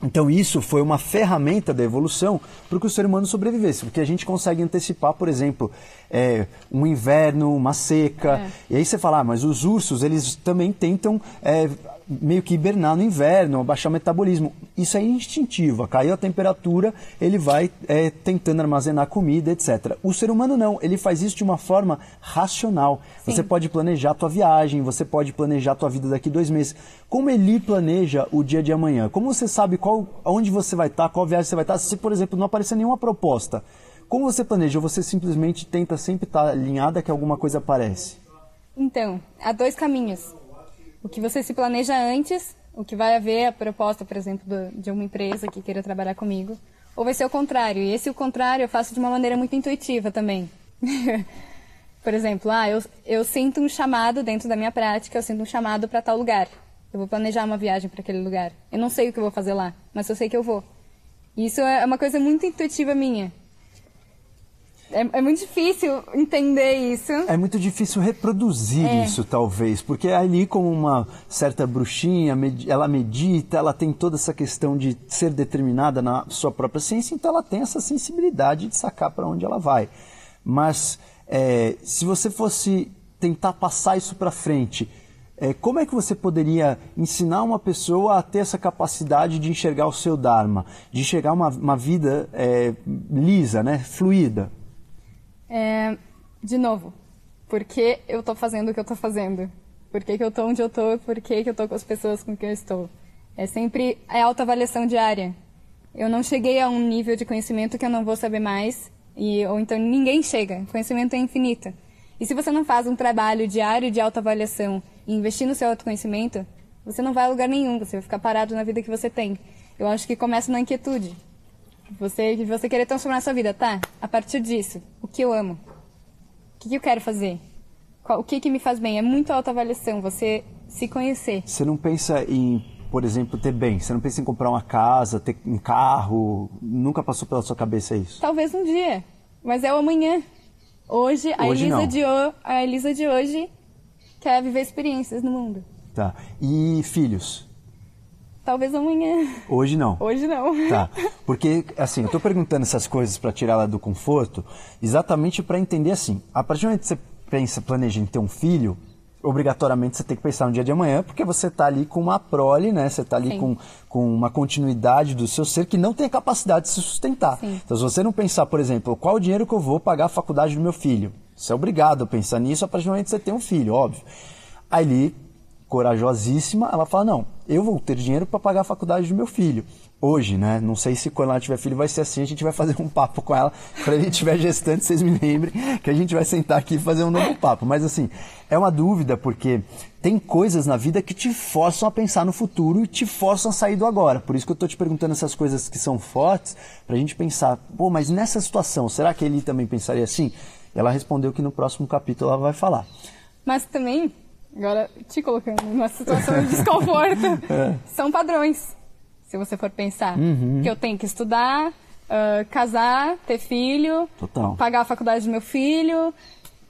S1: então isso foi uma ferramenta da evolução para que o ser humano sobrevivesse, porque a gente consegue antecipar, por exemplo, é, um inverno, uma seca, é. e aí você fala, ah, mas os ursos eles também tentam é, meio que hibernar no inverno, baixar o metabolismo. Isso é instintivo. Caiu a temperatura, ele vai é, tentando armazenar comida, etc. O ser humano não, ele faz isso de uma forma racional. Sim. Você pode planejar a tua viagem, você pode planejar a tua vida daqui dois meses. Como ele planeja o dia de amanhã? Como você sabe qual, onde você vai estar, qual viagem você vai estar, se, por exemplo, não aparecer nenhuma proposta? Como você planeja? Você simplesmente tenta sempre estar alinhada que alguma coisa aparece?
S2: Então, há dois caminhos o que você se planeja antes, o que vai haver a proposta, por exemplo, do, de uma empresa que queira trabalhar comigo, ou vai ser o contrário. E esse o contrário eu faço de uma maneira muito intuitiva também. por exemplo, ah, eu, eu sinto um chamado dentro da minha prática, eu sinto um chamado para tal lugar. Eu vou planejar uma viagem para aquele lugar. Eu não sei o que eu vou fazer lá, mas eu sei que eu vou. Isso é uma coisa muito intuitiva minha. É, é, muito difícil entender isso.
S1: É muito difícil reproduzir é. isso, talvez, porque ali, como uma certa bruxinha, ela medita, ela tem toda essa questão de ser determinada na sua própria ciência, então ela tem essa sensibilidade de sacar para onde ela vai. Mas é, se você fosse tentar passar isso para frente, é, como é que você poderia ensinar uma pessoa a ter essa capacidade de enxergar o seu Dharma, de enxergar uma, uma vida é, lisa, né, fluida?
S2: É, de novo, por que eu estou fazendo o que eu estou fazendo? Por que, que eu estou onde eu estou? Por que, que eu estou com as pessoas com quem eu estou? É sempre a autoavaliação diária. Eu não cheguei a um nível de conhecimento que eu não vou saber mais, e, ou então ninguém chega. Conhecimento é infinito. E se você não faz um trabalho diário de autoavaliação e investir no seu autoconhecimento, você não vai a lugar nenhum, você vai ficar parado na vida que você tem. Eu acho que começa na inquietude. Você, você querer transformar a sua vida, tá? A partir disso, o que eu amo? O que, que eu quero fazer? Qual, o que, que me faz bem? É muito autoavaliação, você se conhecer.
S1: Você não pensa em, por exemplo, ter bem? Você não pensa em comprar uma casa, ter um carro? Nunca passou pela sua cabeça isso?
S2: Talvez um dia, mas é o amanhã. Hoje, a, hoje Elisa, de o, a Elisa de hoje quer viver experiências no mundo.
S1: Tá. E filhos?
S2: Talvez amanhã.
S1: Hoje não.
S2: Hoje não.
S1: Tá. Porque, assim, eu tô perguntando essas coisas para tirar ela do conforto, exatamente para entender assim. A partir do momento que você pensa, planeja em ter um filho, obrigatoriamente você tem que pensar no dia de amanhã, porque você está ali com uma prole, né? Você está ali com, com uma continuidade do seu ser que não tem a capacidade de se sustentar. Sim. Então, se você não pensar, por exemplo, qual o dinheiro que eu vou pagar a faculdade do meu filho? Você é obrigado a pensar nisso a partir do momento que você tem um filho, óbvio. Aí corajosíssima, ela fala: Não, eu vou ter dinheiro para pagar a faculdade do meu filho. Hoje, né? Não sei se quando ela tiver filho vai ser assim, a gente vai fazer um papo com ela. Quando ele tiver gestante, vocês me lembrem que a gente vai sentar aqui e fazer um novo papo. Mas assim, é uma dúvida porque tem coisas na vida que te forçam a pensar no futuro e te forçam a sair do agora. Por isso que eu estou te perguntando essas coisas que são fortes, para a gente pensar, pô, mas nessa situação, será que ele também pensaria assim? Ela respondeu que no próximo capítulo ela vai falar.
S2: Mas também Agora, te colocando numa situação de desconforto. é. São padrões. se você for pensar.
S1: Uhum.
S2: Que eu tenho que estudar, uh, casar, ter filho,
S1: Total.
S2: pagar a faculdade do meu filho.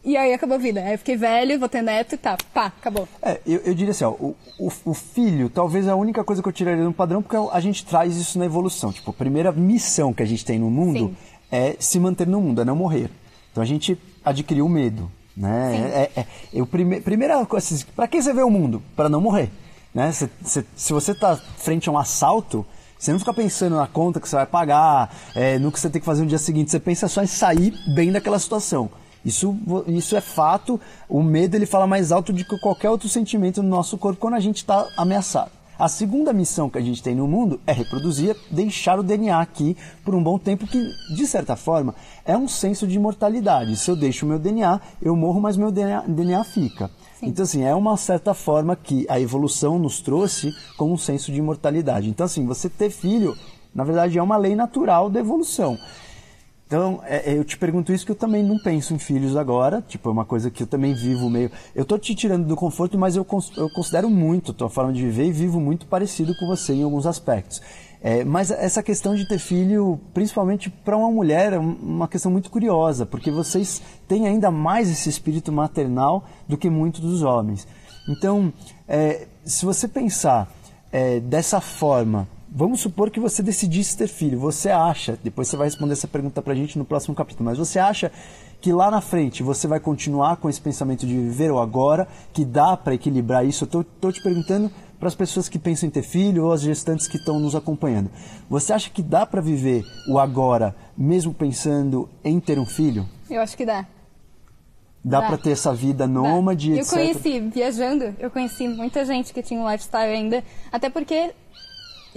S2: E aí acabou a vida. Aí eu fiquei velho, vou ter neto e tá, pá, acabou.
S1: É, eu, eu diria assim, ó, o, o, o filho talvez é a única coisa que eu tiraria do padrão, porque a gente traz isso na evolução. Tipo, a primeira missão que a gente tem no mundo
S2: Sim.
S1: é se manter no mundo, é não morrer. Então a gente adquiriu o medo, né? É, é, é, o prime, primeira coisa, assim, pra que você vê o mundo? Para não morrer, né? Cê, cê, se você tá frente a um assalto, você não fica pensando na conta que você vai pagar, é, no que você tem que fazer no dia seguinte, você pensa só em sair bem daquela situação. Isso, isso é fato. O medo ele fala mais alto do que qualquer outro sentimento no nosso corpo quando a gente está ameaçado. A segunda missão que a gente tem no mundo é reproduzir, deixar o DNA aqui por um bom tempo, que, de certa forma, é um senso de imortalidade. Se eu deixo o meu DNA, eu morro, mas meu DNA, DNA fica.
S2: Sim.
S1: Então, assim, é uma certa forma que a evolução nos trouxe como um senso de imortalidade. Então, assim, você ter filho, na verdade, é uma lei natural da evolução. Então, é, é, eu te pergunto isso que eu também não penso em filhos agora. Tipo, é uma coisa que eu também vivo meio. Eu tô te tirando do conforto, mas eu, eu considero muito a tua forma de viver e vivo muito parecido com você em alguns aspectos. É, mas essa questão de ter filho, principalmente para uma mulher, é um- uma questão muito curiosa, porque vocês têm ainda mais esse espírito maternal do que muitos dos homens. Então, é, se você pensar é, dessa forma, vamos supor que você decidisse ter filho, você acha, depois você vai responder essa pergunta pra gente no próximo capítulo, mas você acha que lá na frente você vai continuar com esse pensamento de viver o agora, que dá para equilibrar isso? Eu tô, tô te perguntando para as pessoas que pensam em ter filho ou as gestantes que estão nos acompanhando. Você acha que dá para viver o agora mesmo pensando em ter um filho?
S2: Eu acho que dá.
S1: Dá,
S2: Dá.
S1: para ter essa vida
S2: Dá.
S1: nômade,
S2: Eu
S1: etc.
S2: conheci, viajando, eu conheci muita gente que tinha um lifestyle ainda. Até porque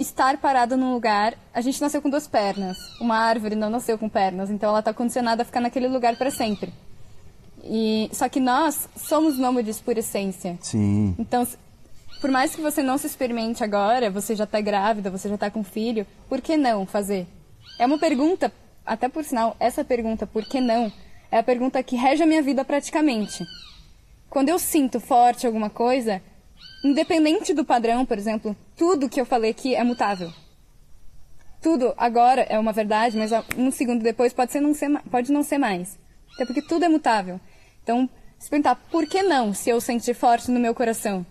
S2: estar parado num lugar, a gente nasceu com duas pernas. Uma árvore não nasceu com pernas, então ela está condicionada a ficar naquele lugar para sempre. E só que nós somos nômades por essência.
S1: Sim.
S2: Então, por mais que você não se experimente agora, você já está grávida, você já está com filho, por que não fazer? É uma pergunta, até por sinal, essa pergunta, por que não, é a pergunta que rege a minha vida praticamente. Quando eu sinto forte alguma coisa, independente do padrão, por exemplo, tudo que eu falei aqui é mutável. Tudo agora é uma verdade, mas um segundo depois pode, ser não ser, pode não ser mais. Até porque tudo é mutável. Então, se perguntar, por que não se eu sentir forte no meu coração?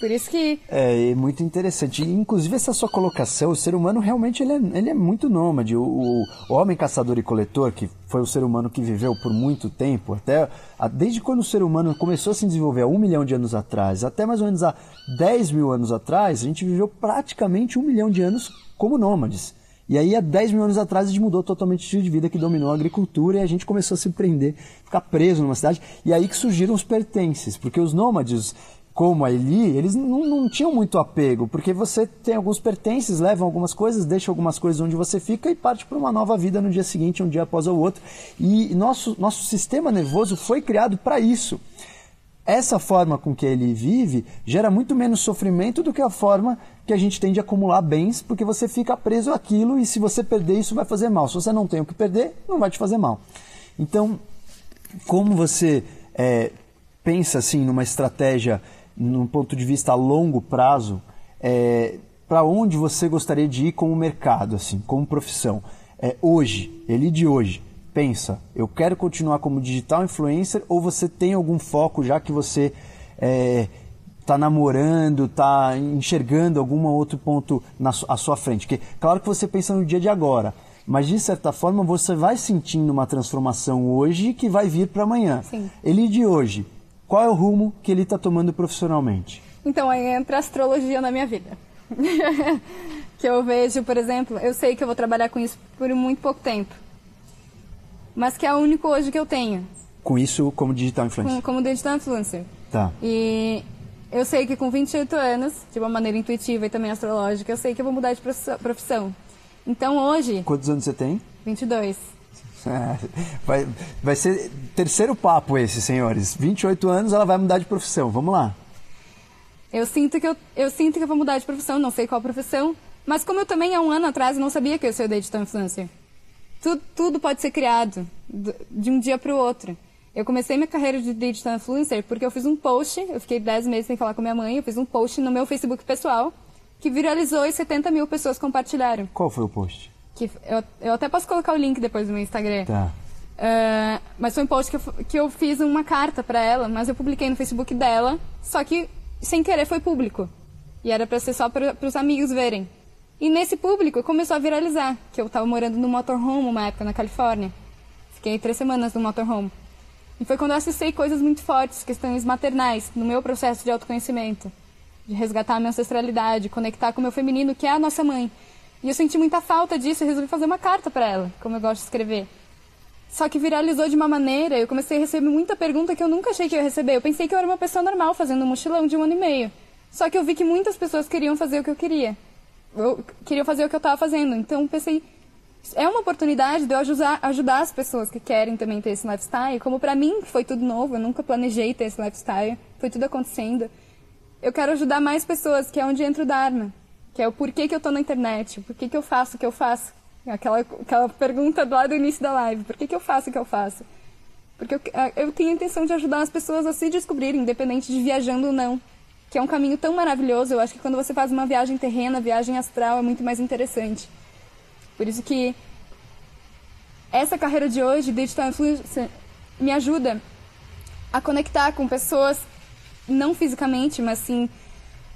S2: Por isso que
S1: É, é muito interessante. Inclusive, essa sua colocação, o ser humano realmente ele é, ele é muito nômade. O, o- o homem caçador e coletor, que foi o ser humano que viveu por muito tempo, até a- desde quando o ser humano começou a se desenvolver há um milhão de anos atrás, até mais ou menos há 10 mil anos atrás, a gente viveu praticamente um milhão de anos como nômades. E aí, há 10 mil anos atrás, a gente mudou totalmente o estilo de vida que dominou a agricultura e a gente começou a se prender, ficar preso numa cidade. E aí que surgiram os pertences, porque os nômades, como a Eli, eles não, não tinham muito apego, porque você tem alguns pertences, levam algumas coisas, deixa algumas coisas onde você fica e parte para uma nova vida no dia seguinte, um dia após o outro. E nosso, nosso sistema nervoso foi criado para isso. Essa forma com que ele vive gera muito menos sofrimento do que a forma que a gente tem de acumular bens, porque você fica preso àquilo e se você perder isso vai fazer mal. Se você não tem o que perder, não vai te fazer mal. Então, como você é, pensa assim numa estratégia, num ponto de vista a longo prazo, para onde você gostaria de ir como mercado, assim, como profissão? É, hoje, ele de hoje, pensa, eu quero continuar como digital influencer ou você tem algum foco já que você está namorando, está enxergando algum outro ponto na à sua frente? Porque, claro que você pensa no dia de agora, mas de certa forma você vai sentindo uma transformação hoje que vai vir para amanhã.
S2: Sim.
S1: Ele de hoje, qual é o rumo que ele está tomando profissionalmente?
S2: Então aí entra a astrologia na minha vida. que eu vejo, por exemplo, eu sei que eu vou trabalhar com isso por muito pouco tempo. Mas que é o único hoje que eu tenho,
S1: Com isso, como digital influencer.
S2: com, como digital influencer.
S1: Tá.
S2: E eu sei que com 28 anos, de uma maneira intuitiva e também astrológica, eu sei que eu vou mudar de profissão- profissão. Então hoje,
S1: Quantos anos você tem?
S2: 22.
S1: É, Vai, vai ser terceiro papo esse, senhores. 28 anos, ela vai mudar de profissão. Vamos lá.
S2: Eu sinto que eu, eu sinto que eu vou mudar de profissão, não sei qual profissão, mas como eu também há um ano atrás não sabia que eu ser digital influencer. Tudo, tudo pode ser criado do- de um dia para o outro. Eu comecei minha carreira de digital influencer porque eu fiz um post, eu fiquei 10 meses sem falar com minha mãe, eu fiz um post no meu Facebook pessoal, que viralizou e 70 mil pessoas compartilharam.
S1: Qual foi o post?
S2: Que eu, eu até posso colocar o link depois no meu Instagram.
S1: Tá.
S2: Uh, mas foi um post que eu, que eu fiz uma carta para ela, mas eu publiquei no Facebook dela, só que sem querer foi público. E era para ser só para os amigos verem. E nesse público começou a viralizar, que eu estava morando no motorhome uma época na Califórnia. Fiquei três semanas no motorhome. E foi quando eu acessei coisas muito fortes, questões maternais, no meu processo de autoconhecimento. De resgatar a minha ancestralidade, conectar com o meu feminino, que é a nossa mãe. E eu senti muita falta disso e resolvi fazer uma carta para ela, como eu gosto de escrever. Só que viralizou de uma maneira, eu comecei a receber muita pergunta que eu nunca achei que ia receber. Eu pensei que eu era uma pessoa normal fazendo um mochilão de um ano e meio. Só que eu vi que muitas pessoas queriam fazer o que eu queria. Eu queriam fazer o que eu estava fazendo. Então pensei, é uma oportunidade de eu ajudar, ajudar as pessoas que querem também ter esse lifestyle. Como para mim foi tudo novo, eu nunca planejei ter esse lifestyle, foi tudo acontecendo. Eu quero ajudar mais pessoas, que é onde entra o Dharma, que é o porquê que eu tô na internet, porquê que eu faço o que eu faço. Aquela, aquela pergunta lá do início da live, por que, que eu faço o que eu faço? Porque eu, eu tenho a intenção de ajudar as pessoas a se descobrirem, independente de viajando ou não. Que é um caminho tão maravilhoso, eu acho que quando você faz uma viagem terrena, viagem astral, é muito mais interessante. Por isso que essa carreira de hoje, Digital Influencer, me ajuda a conectar com pessoas, não fisicamente, mas sim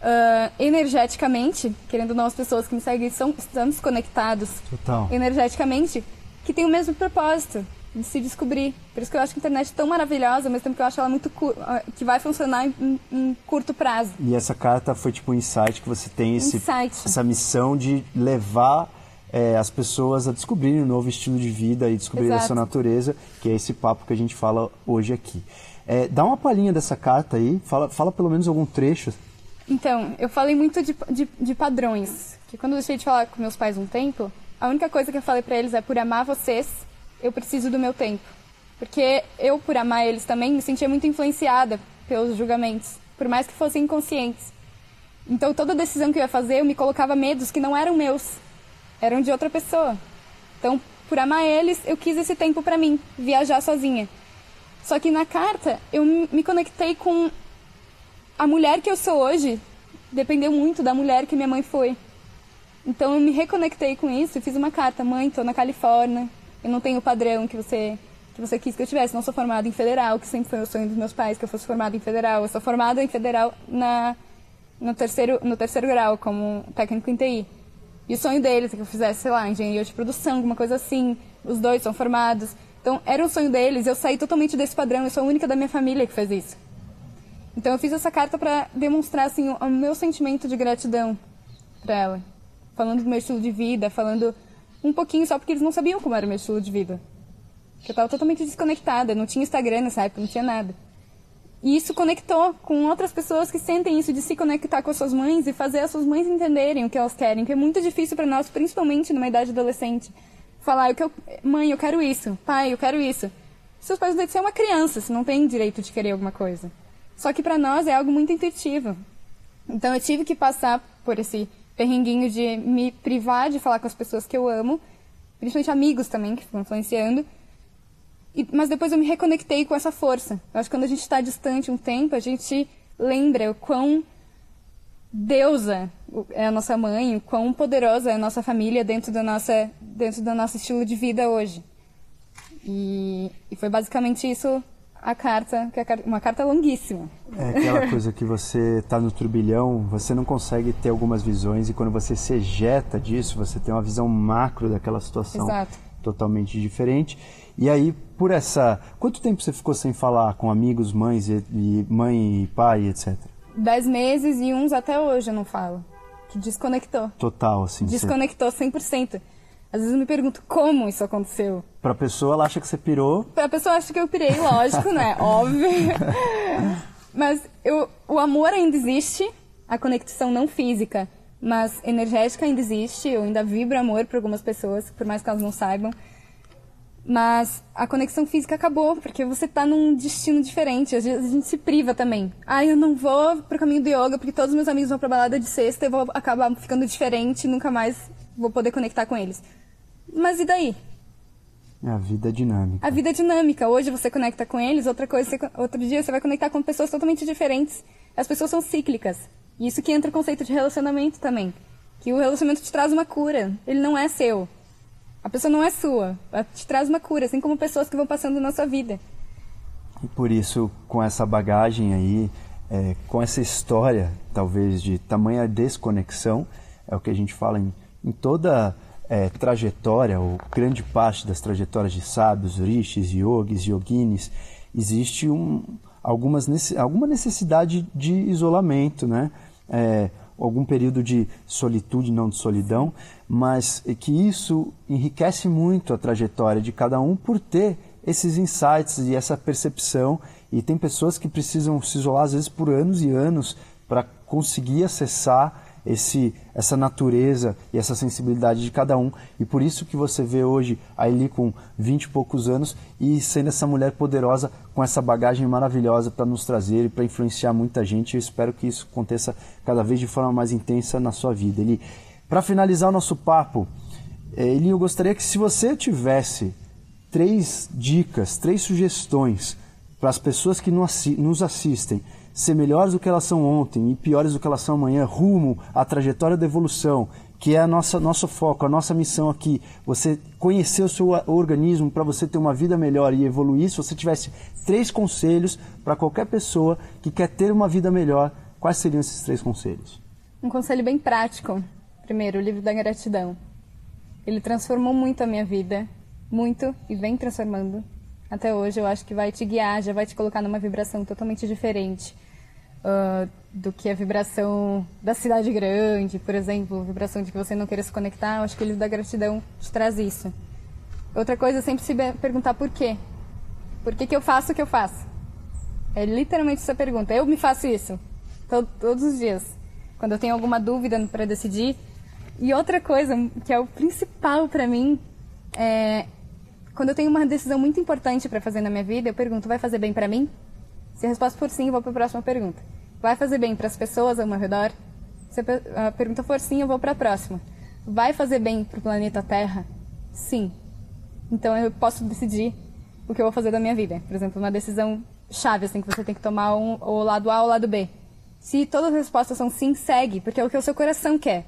S2: uh, energeticamente, querendo ou não, as pessoas que me seguem são, estamos conectados
S1: Total.
S2: energeticamente, que tem o mesmo propósito de se descobrir. Por isso que eu acho que a internet é tão maravilhosa, ao mesmo tempo que eu acho ela muito ah, que vai funcionar em, em, curto prazo.
S1: E essa carta foi tipo um insight que você tem esse,
S2: insight.
S1: essa missão de levar é, as pessoas a descobrirem um novo estilo de vida e descobrir a sua natureza, que é esse papo que a gente fala hoje aqui. É, dá uma palhinha dessa carta aí, fala, fala pelo menos algum trecho.
S2: Então, eu falei muito de, de, de padrões, que quando eu deixei de falar com meus pais um tempo, a única coisa que eu falei para eles é por amar vocês, eu preciso do meu tempo. Porque eu, por amar eles também, me sentia muito influenciada pelos julgamentos, por mais que fossem inconscientes. Então, toda decisão que eu ia fazer, eu me colocava medos que não eram meus eram de outra pessoa. Então, por amar eles, eu quis esse tempo para mim, viajar sozinha. Só que na carta, eu me conectei com a mulher que eu sou hoje, dependeu muito da mulher que minha mãe foi. Então eu me reconectei com isso e fiz uma carta, mãe, estou na Califórnia, eu não tenho o padrão que você que você quis que eu tivesse, não sou formada em federal, que sempre foi o sonho dos meus pais que eu fosse formada em federal. Eu sou formada em federal na no terceiro no terceiro grau como técnico em TI. E o sonho deles é que eu fizesse, sei lá, engenharia de produção, alguma coisa assim. Os dois são formados. Então, era um sonho deles. Eu saí totalmente desse padrão. Eu sou a única da minha família que fez isso. Então, eu fiz essa carta para demonstrar, assim, o, meu sentimento de gratidão para ela. Falando do meu estilo de vida, falando um pouquinho só porque eles não sabiam como era o meu estilo de vida. Porque eu estava totalmente desconectada. Não tinha Instagram nessa época, não tinha nada. E isso conectou com outras pessoas que sentem isso de se conectar com as suas mães e fazer as suas mães entenderem o que elas querem, que é muito difícil para nós, principalmente numa idade adolescente. Falar, eu, mãe, eu quero isso, pai, eu quero isso. Seus pais que você é uma criança, você não tem direito de querer alguma coisa. Só que para nós é algo muito intuitivo. Então eu tive que passar por esse perrenguinho de me privar de falar com as pessoas que eu amo, principalmente amigos também que ficam influenciando, e, mas depois eu me reconectei com essa força. Eu acho que quando a gente está distante um tempo, a gente lembra o quão deusa é a nossa mãe, o quão poderosa é a nossa família dentro da nossa, dentro do nosso estilo de vida hoje. E, e foi basicamente isso a carta, que é uma carta longuíssima.
S1: É aquela coisa que você está no turbilhão, você não consegue ter algumas visões e quando você se ejeta disso, você tem uma visão macro daquela situação
S2: Exato.
S1: totalmente diferente. E aí, por essa. Quanto tempo você ficou sem falar com amigos, mães e, e mãe e pai, etc?
S2: Dez meses e uns até hoje eu não falo. Que desconectou.
S1: Total, assim.
S2: Desconectou você... 100%. Às vezes eu me pergunto como isso aconteceu.
S1: Pra pessoa, ela acha que você pirou.
S2: Pra pessoa, acha que eu pirei, lógico, né? Óbvio. Mas eu, o amor ainda existe, a conexão não física, mas energética ainda existe. Eu ainda vibro amor para algumas pessoas, por mais que elas não saibam. Mas a conexão física acabou, porque você tá num destino diferente. Às vezes a gente se priva também. Ah, eu não vou pro caminho do yoga porque todos os meus amigos vão pra balada de sexta e eu vou acabar ficando diferente e nunca mais vou poder conectar com eles. Mas e daí?
S1: A vida é dinâmica.
S2: A vida é dinâmica. Hoje você conecta com eles, outra coisa, outro dia você vai conectar com pessoas totalmente diferentes. As pessoas são cíclicas. E isso que entra o conceito de relacionamento também. Que o relacionamento te traz uma cura. Ele não é seu. A pessoa não é sua. Ela te traz uma cura, assim como pessoas que vão passando na sua vida.
S1: E por isso, com essa bagagem aí, é, com essa história, talvez, de tamanha desconexão, é o que a gente fala em, em toda é, trajetória, ou grande parte das trajetórias de sábios, rishis, yogis, yoginis, existe um, algumas, alguma necessidade de isolamento, né? É, algum período de solitude, não de solidão, mas que isso enriquece muito a trajetória de cada um por ter esses insights e essa percepção. E tem pessoas que precisam se isolar às vezes por anos e anos para conseguir acessar esse, essa natureza e essa sensibilidade de cada um. E por isso que você vê hoje a Eli com 20 e poucos anos e sendo essa mulher poderosa com essa bagagem maravilhosa para nos trazer e para influenciar muita gente. Eu espero que isso aconteça cada vez de forma mais intensa na sua vida. Eli, para finalizar o nosso papo, eh, Eli, eu gostaria que se você tivesse três dicas, três sugestões para as pessoas que nos assistem ser melhores do que elas são ontem e piores do que elas são amanhã, rumo à trajetória da evolução, que é a nossa nosso foco, a nossa missão aqui, você conhecer o seu organismo para você ter uma vida melhor e evoluir. Se você tivesse três conselhos para qualquer pessoa que quer ter uma vida melhor, quais seriam esses três conselhos?
S2: Um conselho bem prático. Primeiro, o livro da gratidão. Ele transformou muito a minha vida, muito e vem transformando até hoje. Eu acho que vai te guiar, já vai te colocar numa vibração totalmente diferente uh, do que a vibração da cidade grande, por exemplo, vibração de que você não queira se conectar. Acho que o livro da gratidão te traz isso. Outra coisa é sempre se perguntar por quê. Por que, que eu faço o que eu faço? É literalmente essa pergunta. Eu me faço isso todos os dias. Quando eu tenho alguma dúvida para decidir. E outra coisa que é o principal para mim é quando eu tenho uma decisão muito importante para fazer na minha vida, eu pergunto: vai fazer bem para mim? Se a resposta for sim, eu vou para a próxima pergunta. Vai fazer bem para as pessoas ao meu redor? Se a pergunta for sim, eu vou para a próxima. Vai fazer bem para o planeta Terra? Sim. Então eu posso decidir o que eu vou fazer da minha vida. Por exemplo, uma decisão chave assim que você tem que tomar um, o lado A ou o lado B. Se todas as respostas são sim, segue, porque é o que o seu coração quer.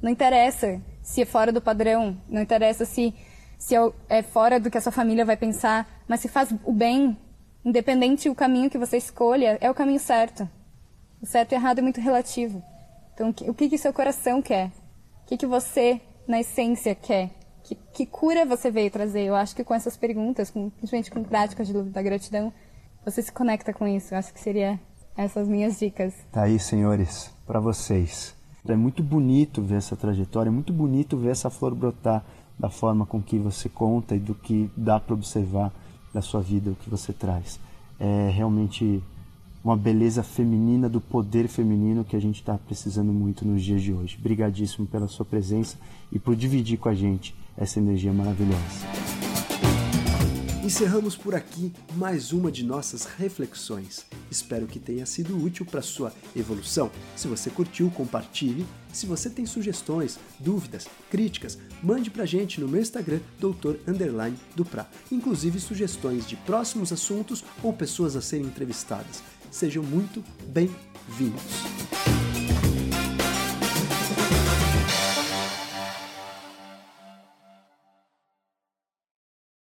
S2: Não interessa se é fora do padrão, não interessa se se é fora do que a sua família vai pensar, mas se faz o bem, independente o caminho que você escolha, é o caminho certo. O certo e errado é muito relativo. Então, o que que seu coração quer? O que que você, na essência, quer? Que, que cura você veio trazer? Eu acho que com essas perguntas, com, principalmente com práticas de da gratidão, você se conecta com isso. Eu acho que seria essas minhas dicas.
S1: Tá aí, senhores, para vocês. É muito bonito ver essa trajetória, é muito bonito ver essa flor brotar da forma com que você conta e do que dá para observar da sua vida, o que você traz. É realmente uma beleza feminina do poder feminino que a gente está precisando muito nos dias de hoje. Obrigadíssimo pela sua presença e por dividir com a gente essa energia maravilhosa.
S3: Encerramos por aqui mais uma de nossas reflexões. Espero que tenha sido útil para sua evolução. Se você curtiu, compartilhe. Se você tem sugestões, dúvidas, críticas, mande pra gente no meu Instagram, doutor underline Dupra. Inclusive sugestões de próximos assuntos ou pessoas a serem entrevistadas. Sejam muito bem-vindos.